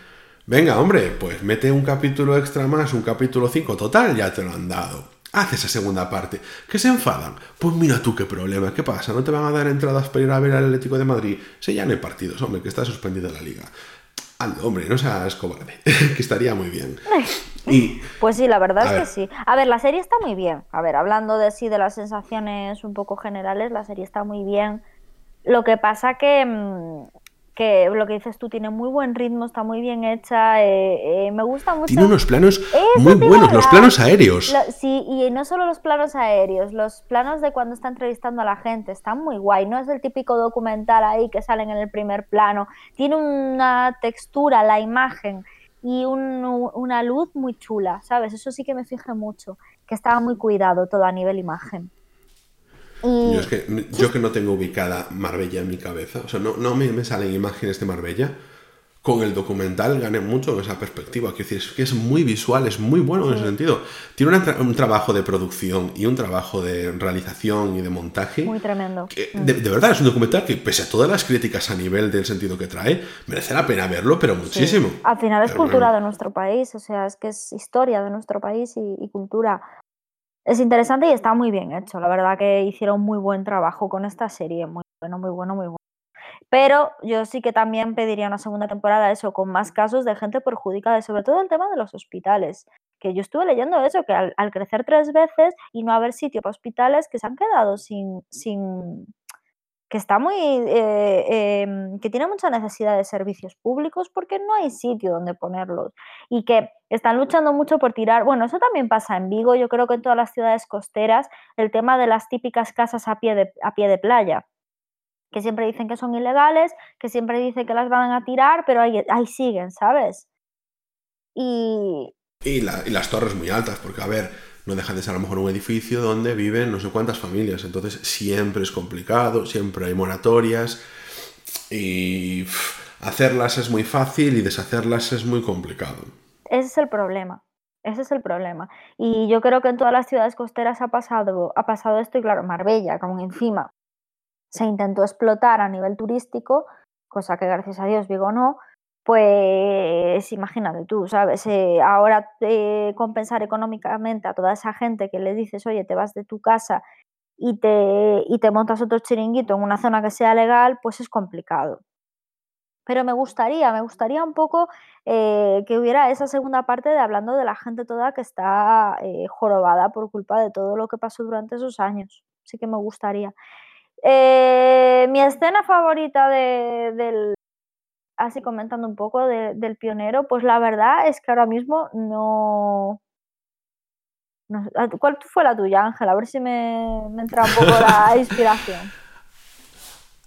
Venga, hombre, pues mete un capítulo extra más, un capítulo 5, total, ya te lo han dado. Haz esa segunda parte. ¿Que se enfadan? Pues mira tú qué problema. ¿Qué pasa? ¿No te van a dar entradas para ir a ver al Atlético de Madrid? Si ya no hay partidos, hombre, que está suspendida la liga. Hombre, no seas cobarde, que estaría muy bien. Y Pues sí, la verdad es que sí. A ver, la serie está muy bien. A ver, hablando de sí de las sensaciones un poco generales, la serie está muy bien. Lo que pasa que mm, que lo que dices tú tiene muy buen ritmo, está muy bien hecha, eh, eh, me gusta mucho. Tiene unos planos muy buenos, los planos aéreos. sí, y no solo los planos aéreos, los planos de cuando está entrevistando a la gente, están muy guay, no es el típico documental ahí que salen en el primer plano, tiene una textura, la imagen y una luz muy chula, ¿sabes? Eso sí que me fijé mucho, que estaba muy cuidado todo a nivel imagen. Yo, es que, yo que no tengo ubicada Marbella en mi cabeza, o sea, no, no me, me, salen imágenes de Marbella. Con el documental gané mucho en esa perspectiva. Quiero decir, es que es muy visual, es muy bueno en ese sentido. Tiene un trabajo de producción y un trabajo de realización y de montaje. Muy tremendo. de, verdad, es un documental que, pese a todas las críticas a nivel del sentido que trae, merece la pena verlo, pero muchísimo. Al final es cultura de nuestro país, o sea, es que es historia de nuestro país y cultura es interesante y está muy bien hecho. La verdad que hicieron muy buen trabajo con esta serie. Muy bueno, muy bueno, muy bueno. Pero yo sí que también pediría una segunda temporada, eso, con más casos de gente perjudicada, sobre todo el tema de los hospitales. Que yo estuve leyendo eso, que al, al crecer tres veces y no haber sitio para hospitales que se han quedado sin, sin, que está muy eh, em, que tiene mucha necesidad de servicios públicos porque no hay sitio donde ponerlos y que están luchando mucho por tirar bueno eso también pasa en Vigo yo creo que en todas las ciudades costeras el tema de las típicas casas a pie de, a pie de playa que siempre dicen que son ilegales que siempre dicen que las van a tirar pero ahí, ahí siguen sabes y y, y las torres muy altas porque a ver no deja de ser a lo mejor un edificio donde viven no sé cuántas familias. Entonces siempre es complicado, siempre hay moratorias y hacerlas es muy fácil y deshacerlas es muy complicado. Ese es el problema. Ese es el problema. Y yo creo que en todas las ciudades costeras ha pasado, ha pasado esto y claro, Marbella, como encima se intentó explotar a nivel turístico, cosa que gracias a Dios digo no, pues imagínate tú, ¿sabes? Eh, ahora eh, compensar económicamente a toda esa gente que le dices, oye, te vas de tu casa y te, y te montas otro chiringuito en una zona que sea legal, pues es complicado. Pero me gustaría, me gustaría un poco eh, que hubiera esa segunda parte de hablando de la gente toda que está jorobada por culpa de todo lo que pasó durante esos años. Sí que me gustaría. mi escena favorita de, del, así comentando un poco del pionero, pues la verdad es que ahora mismo no... ¿Cuál fue la tuya, Ángel? A ver si me, entra un poco la inspiración.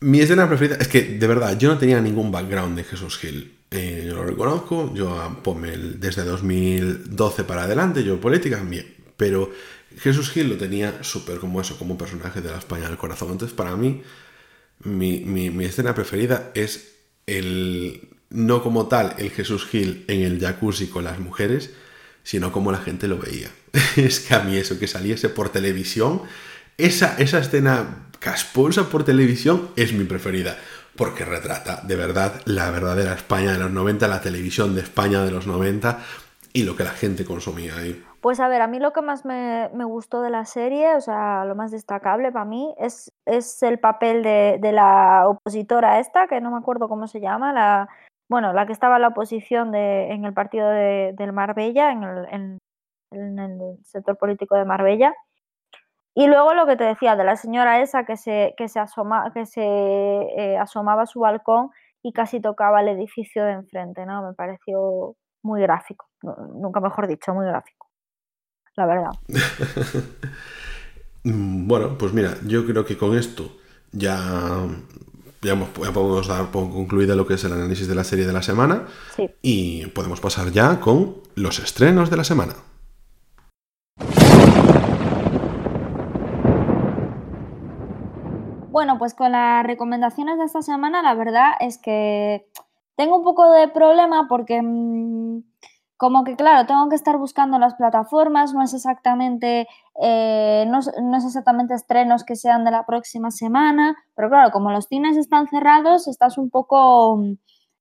Mi escena preferida es que, de verdad, yo no tenía ningún background de Jesús Gil. Eh, yo lo reconozco, yo ponme desde 2012 para adelante, yo política, bien. Pero Jesús Gil lo tenía súper como eso, como un personaje de la España del corazón. Entonces, para mí, mi, mi escena preferida es el, no como tal el Jesús Gil en el jacuzzi con las mujeres, sino como la gente lo veía. es que a mí eso, que saliese por televisión, esa, esa escena casposa por televisión es mi preferida, porque retrata de verdad la verdadera España de los 90, la televisión de España de los 90 y lo que la gente consumía ahí. Pues a ver, a mí lo que más me, gustó de la serie, o sea, lo más destacable para mí, es, es el papel de, la opositora esta, que no me acuerdo cómo se llama, la, bueno, la que estaba en la oposición de, en el partido de, del Marbella, en el, en, el sector político de Marbella. Y luego lo que te decía de la señora esa que se, que se, asoma, que se eh, asomaba a su balcón y casi tocaba el edificio de enfrente, ¿no? Me pareció muy gráfico, nunca mejor dicho, muy gráfico la verdad. bueno, pues mira, yo creo que con esto ya, ya, podemos dar por concluida lo que es el análisis de la serie de la semana. Y podemos pasar ya con los estrenos de la semana. Bueno, pues con las recomendaciones de esta semana, la verdad es que tengo un poco de problema porque mm, como que claro, tengo que estar buscando las plataformas, no es exactamente, eh, no, es exactamente estrenos que sean de la próxima semana, pero claro, como los cines están cerrados, estás un poco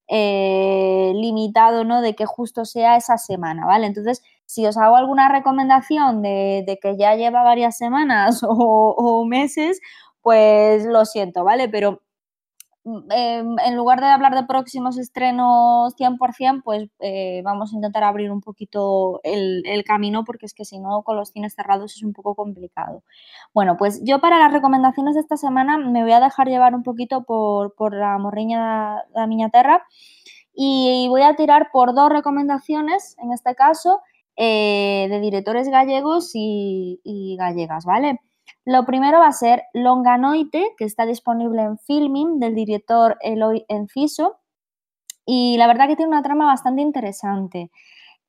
eh, limitado, ¿no? De que justo sea esa semana, ¿vale? Entonces, si os hago alguna recomendación de, que ya lleva varias semanas o, o meses, pues lo siento, ¿vale? Pero em, en lugar de hablar de próximos estrenos 100%, pues eh, vamos a intentar abrir un poquito el, camino porque es que si no, con los cines cerrados es un poco complicado. Bueno, pues yo para las recomendaciones de esta semana me voy a dejar llevar un poquito por, la morriña de Miña Terra y voy a tirar por dos recomendaciones, en este caso, eh, de directores gallegos y, y gallegas, ¿vale? Lo primero va a ser Longanoite, que está disponible en Filming, del director Eloy Enciso. Y la verdad que tiene una trama bastante interesante.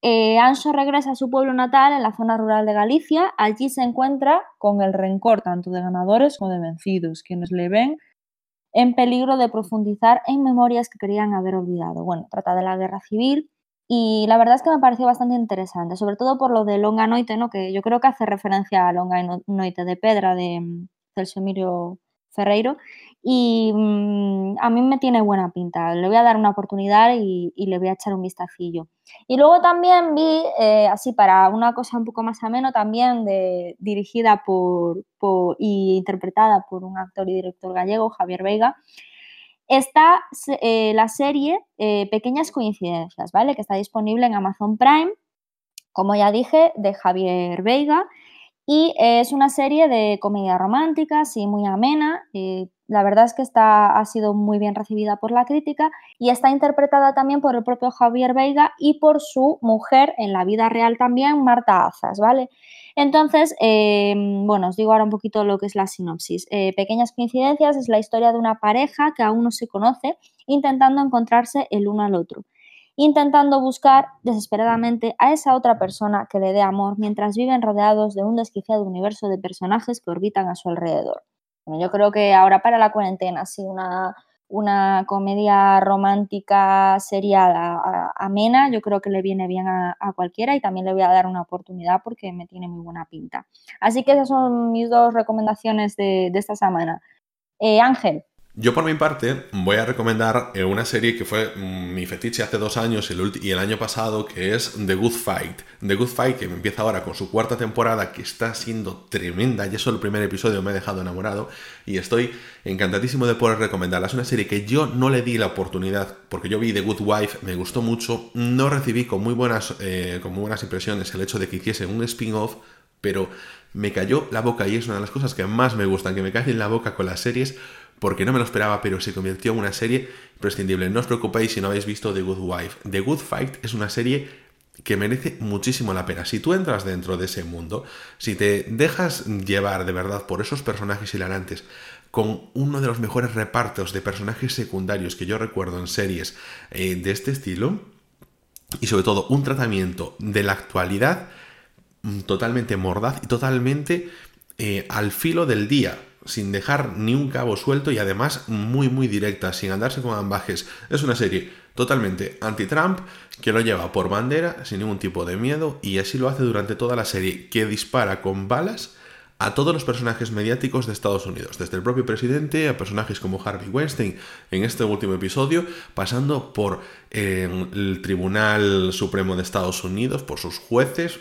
Eh, Anso regresa a su pueblo natal en la zona rural de Galicia. Allí se encuentra con el rencor tanto de ganadores como de vencidos, quienes le ven en peligro de profundizar en memorias que querían haber olvidado. Bueno, trata de la guerra civil y la verdad es que me pareció bastante interesante, sobre todo por lo de Longa Noite, ¿no? que yo creo que hace referencia a Longa Noite de Pedra de mm, Celso Emilio Ferreiro. Y mm, a mí me tiene buena pinta. Le voy a dar una oportunidad y, le voy a echar un vistacillo. Y luego también vi, eh, así para una cosa un poco más ameno, también de, dirigida por, por, y interpretada por un actor y director gallego, Javier Veiga, está eh, la serie eh, Pequeñas Coincidencias, ¿vale? Que está disponible en Amazon Prime, como ya dije, de Javier Veiga. Y es una serie de comedia romántica, sí, muy amena. la verdad es que está, ha sido muy bien recibida por la crítica y está interpretada también por el propio Javier Veiga y por su mujer en la vida real también, Marta Azas, ¿vale? Entonces, em, bueno, os digo ahora un poquito lo que es la sinopsis. Eh, Pequeñas coincidencias es la historia de una pareja que aún no se conoce, intentando encontrarse el uno al otro, intentando buscar desesperadamente a esa otra persona que le dé amor mientras viven rodeados de un desquiciado universo de personajes que orbitan a su alrededor. Bueno, yo creo que ahora para la cuarentena, sí, una una comedia romántica seriada, amena, yo creo que le viene bien a, cualquiera y también le voy a dar una oportunidad porque me tiene muy buena pinta. Así que esas son mis dos recomendaciones de, esta semana. Eh, Ángel, yo por mi parte voy a recomendar eh, una serie que fue mm, mi fetiche hace dos años y el año pasado, que es The Good Fight. The Good Fight que empieza ahora con su cuarta temporada, que está siendo tremenda. Ya solo el primer episodio me ha dejado enamorado y estoy encantadísimo de poder recomendarla. Es una serie que yo no le di la oportunidad, porque yo vi The Good Wife, me gustó mucho, no recibí con muy buenas, eh, con muy buenas impresiones el hecho de que hiciese un spin-off, pero me cayó la boca y es una de las cosas que más me gustan, que me caen la boca con las series porque no me lo esperaba, pero se convirtió en una serie prescindible. No os preocupéis si no habéis visto The Good Wife. The Good Fight es una serie que merece muchísimo la pena. Si tú entras dentro de ese mundo, si te dejas llevar de verdad por esos personajes hilarantes, con uno de los mejores repartos de personajes secundarios que yo recuerdo en series eh, de este estilo, y sobre todo un tratamiento de la actualidad mm, totalmente mordaz y totalmente eh, al filo del día sin dejar ni un cabo suelto y además muy muy directa, sin andarse con ambajes. Es una serie totalmente anti-Trump que lo lleva por bandera sin ningún tipo de miedo y así lo hace durante toda la serie, que dispara con balas a todos los personajes mediáticos de Estados Unidos, desde el propio presidente a personajes como Harvey Weinstein en este último episodio, pasando por eh, el Tribunal Supremo de Estados Unidos, por sus jueces,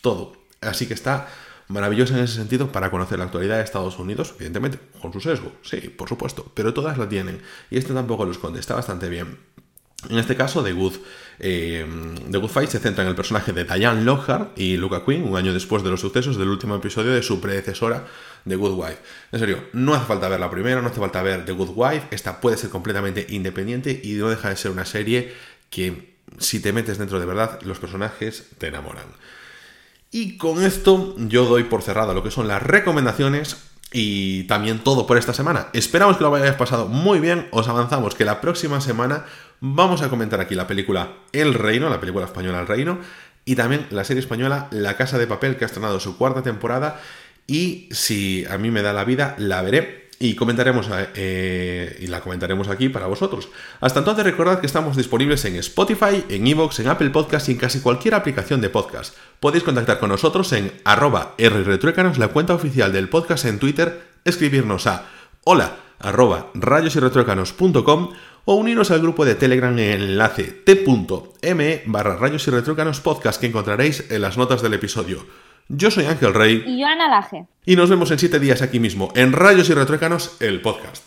todo. Así que está maravillosa en ese sentido para conocer la actualidad de Estados Unidos, evidentemente, con su sesgo, sí, por supuesto, pero todas la tienen. Y este tampoco lo esconde, está bastante bien. En este caso, The Good, eh, The Good Fight se centra en el personaje de Diane Lockhart y Luca Quinn, un año después de los sucesos del último episodio de su predecesora, The Good Wife. En serio, no hace falta ver la primera, no hace falta ver The Good Wife, esta puede ser completamente independiente y no deja de ser una serie que, si te metes dentro de verdad, los personajes te enamoran. Y con esto yo doy por cerrado lo que son las recomendaciones y también todo por esta semana. Esperamos que lo hayáis pasado muy bien. Os avanzamos que la próxima semana vamos a comentar aquí la película El Reino, la película española El Reino, y también la serie española La Casa de Papel, que ha estrenado su cuarta temporada. Y si a mí me da la vida, la veré y comentaremos eh, y la comentaremos aquí para vosotros. Hasta entonces recordad que estamos disponibles en Spotify, en Evox, en Apple Podcast y en casi cualquier aplicación de podcast. Podéis contactar con nosotros en arroba rretruécanos, la cuenta oficial del podcast en Twitter, escribirnos a hola arroba o uniros al grupo de Telegram en el enlace t.me barra rayos y podcast que encontraréis en las notas del episodio. Yo soy Ángel Rey. Y yo Ana Laje. Y nos vemos en siete días aquí mismo, en Rayos y Retruécanos, el podcast.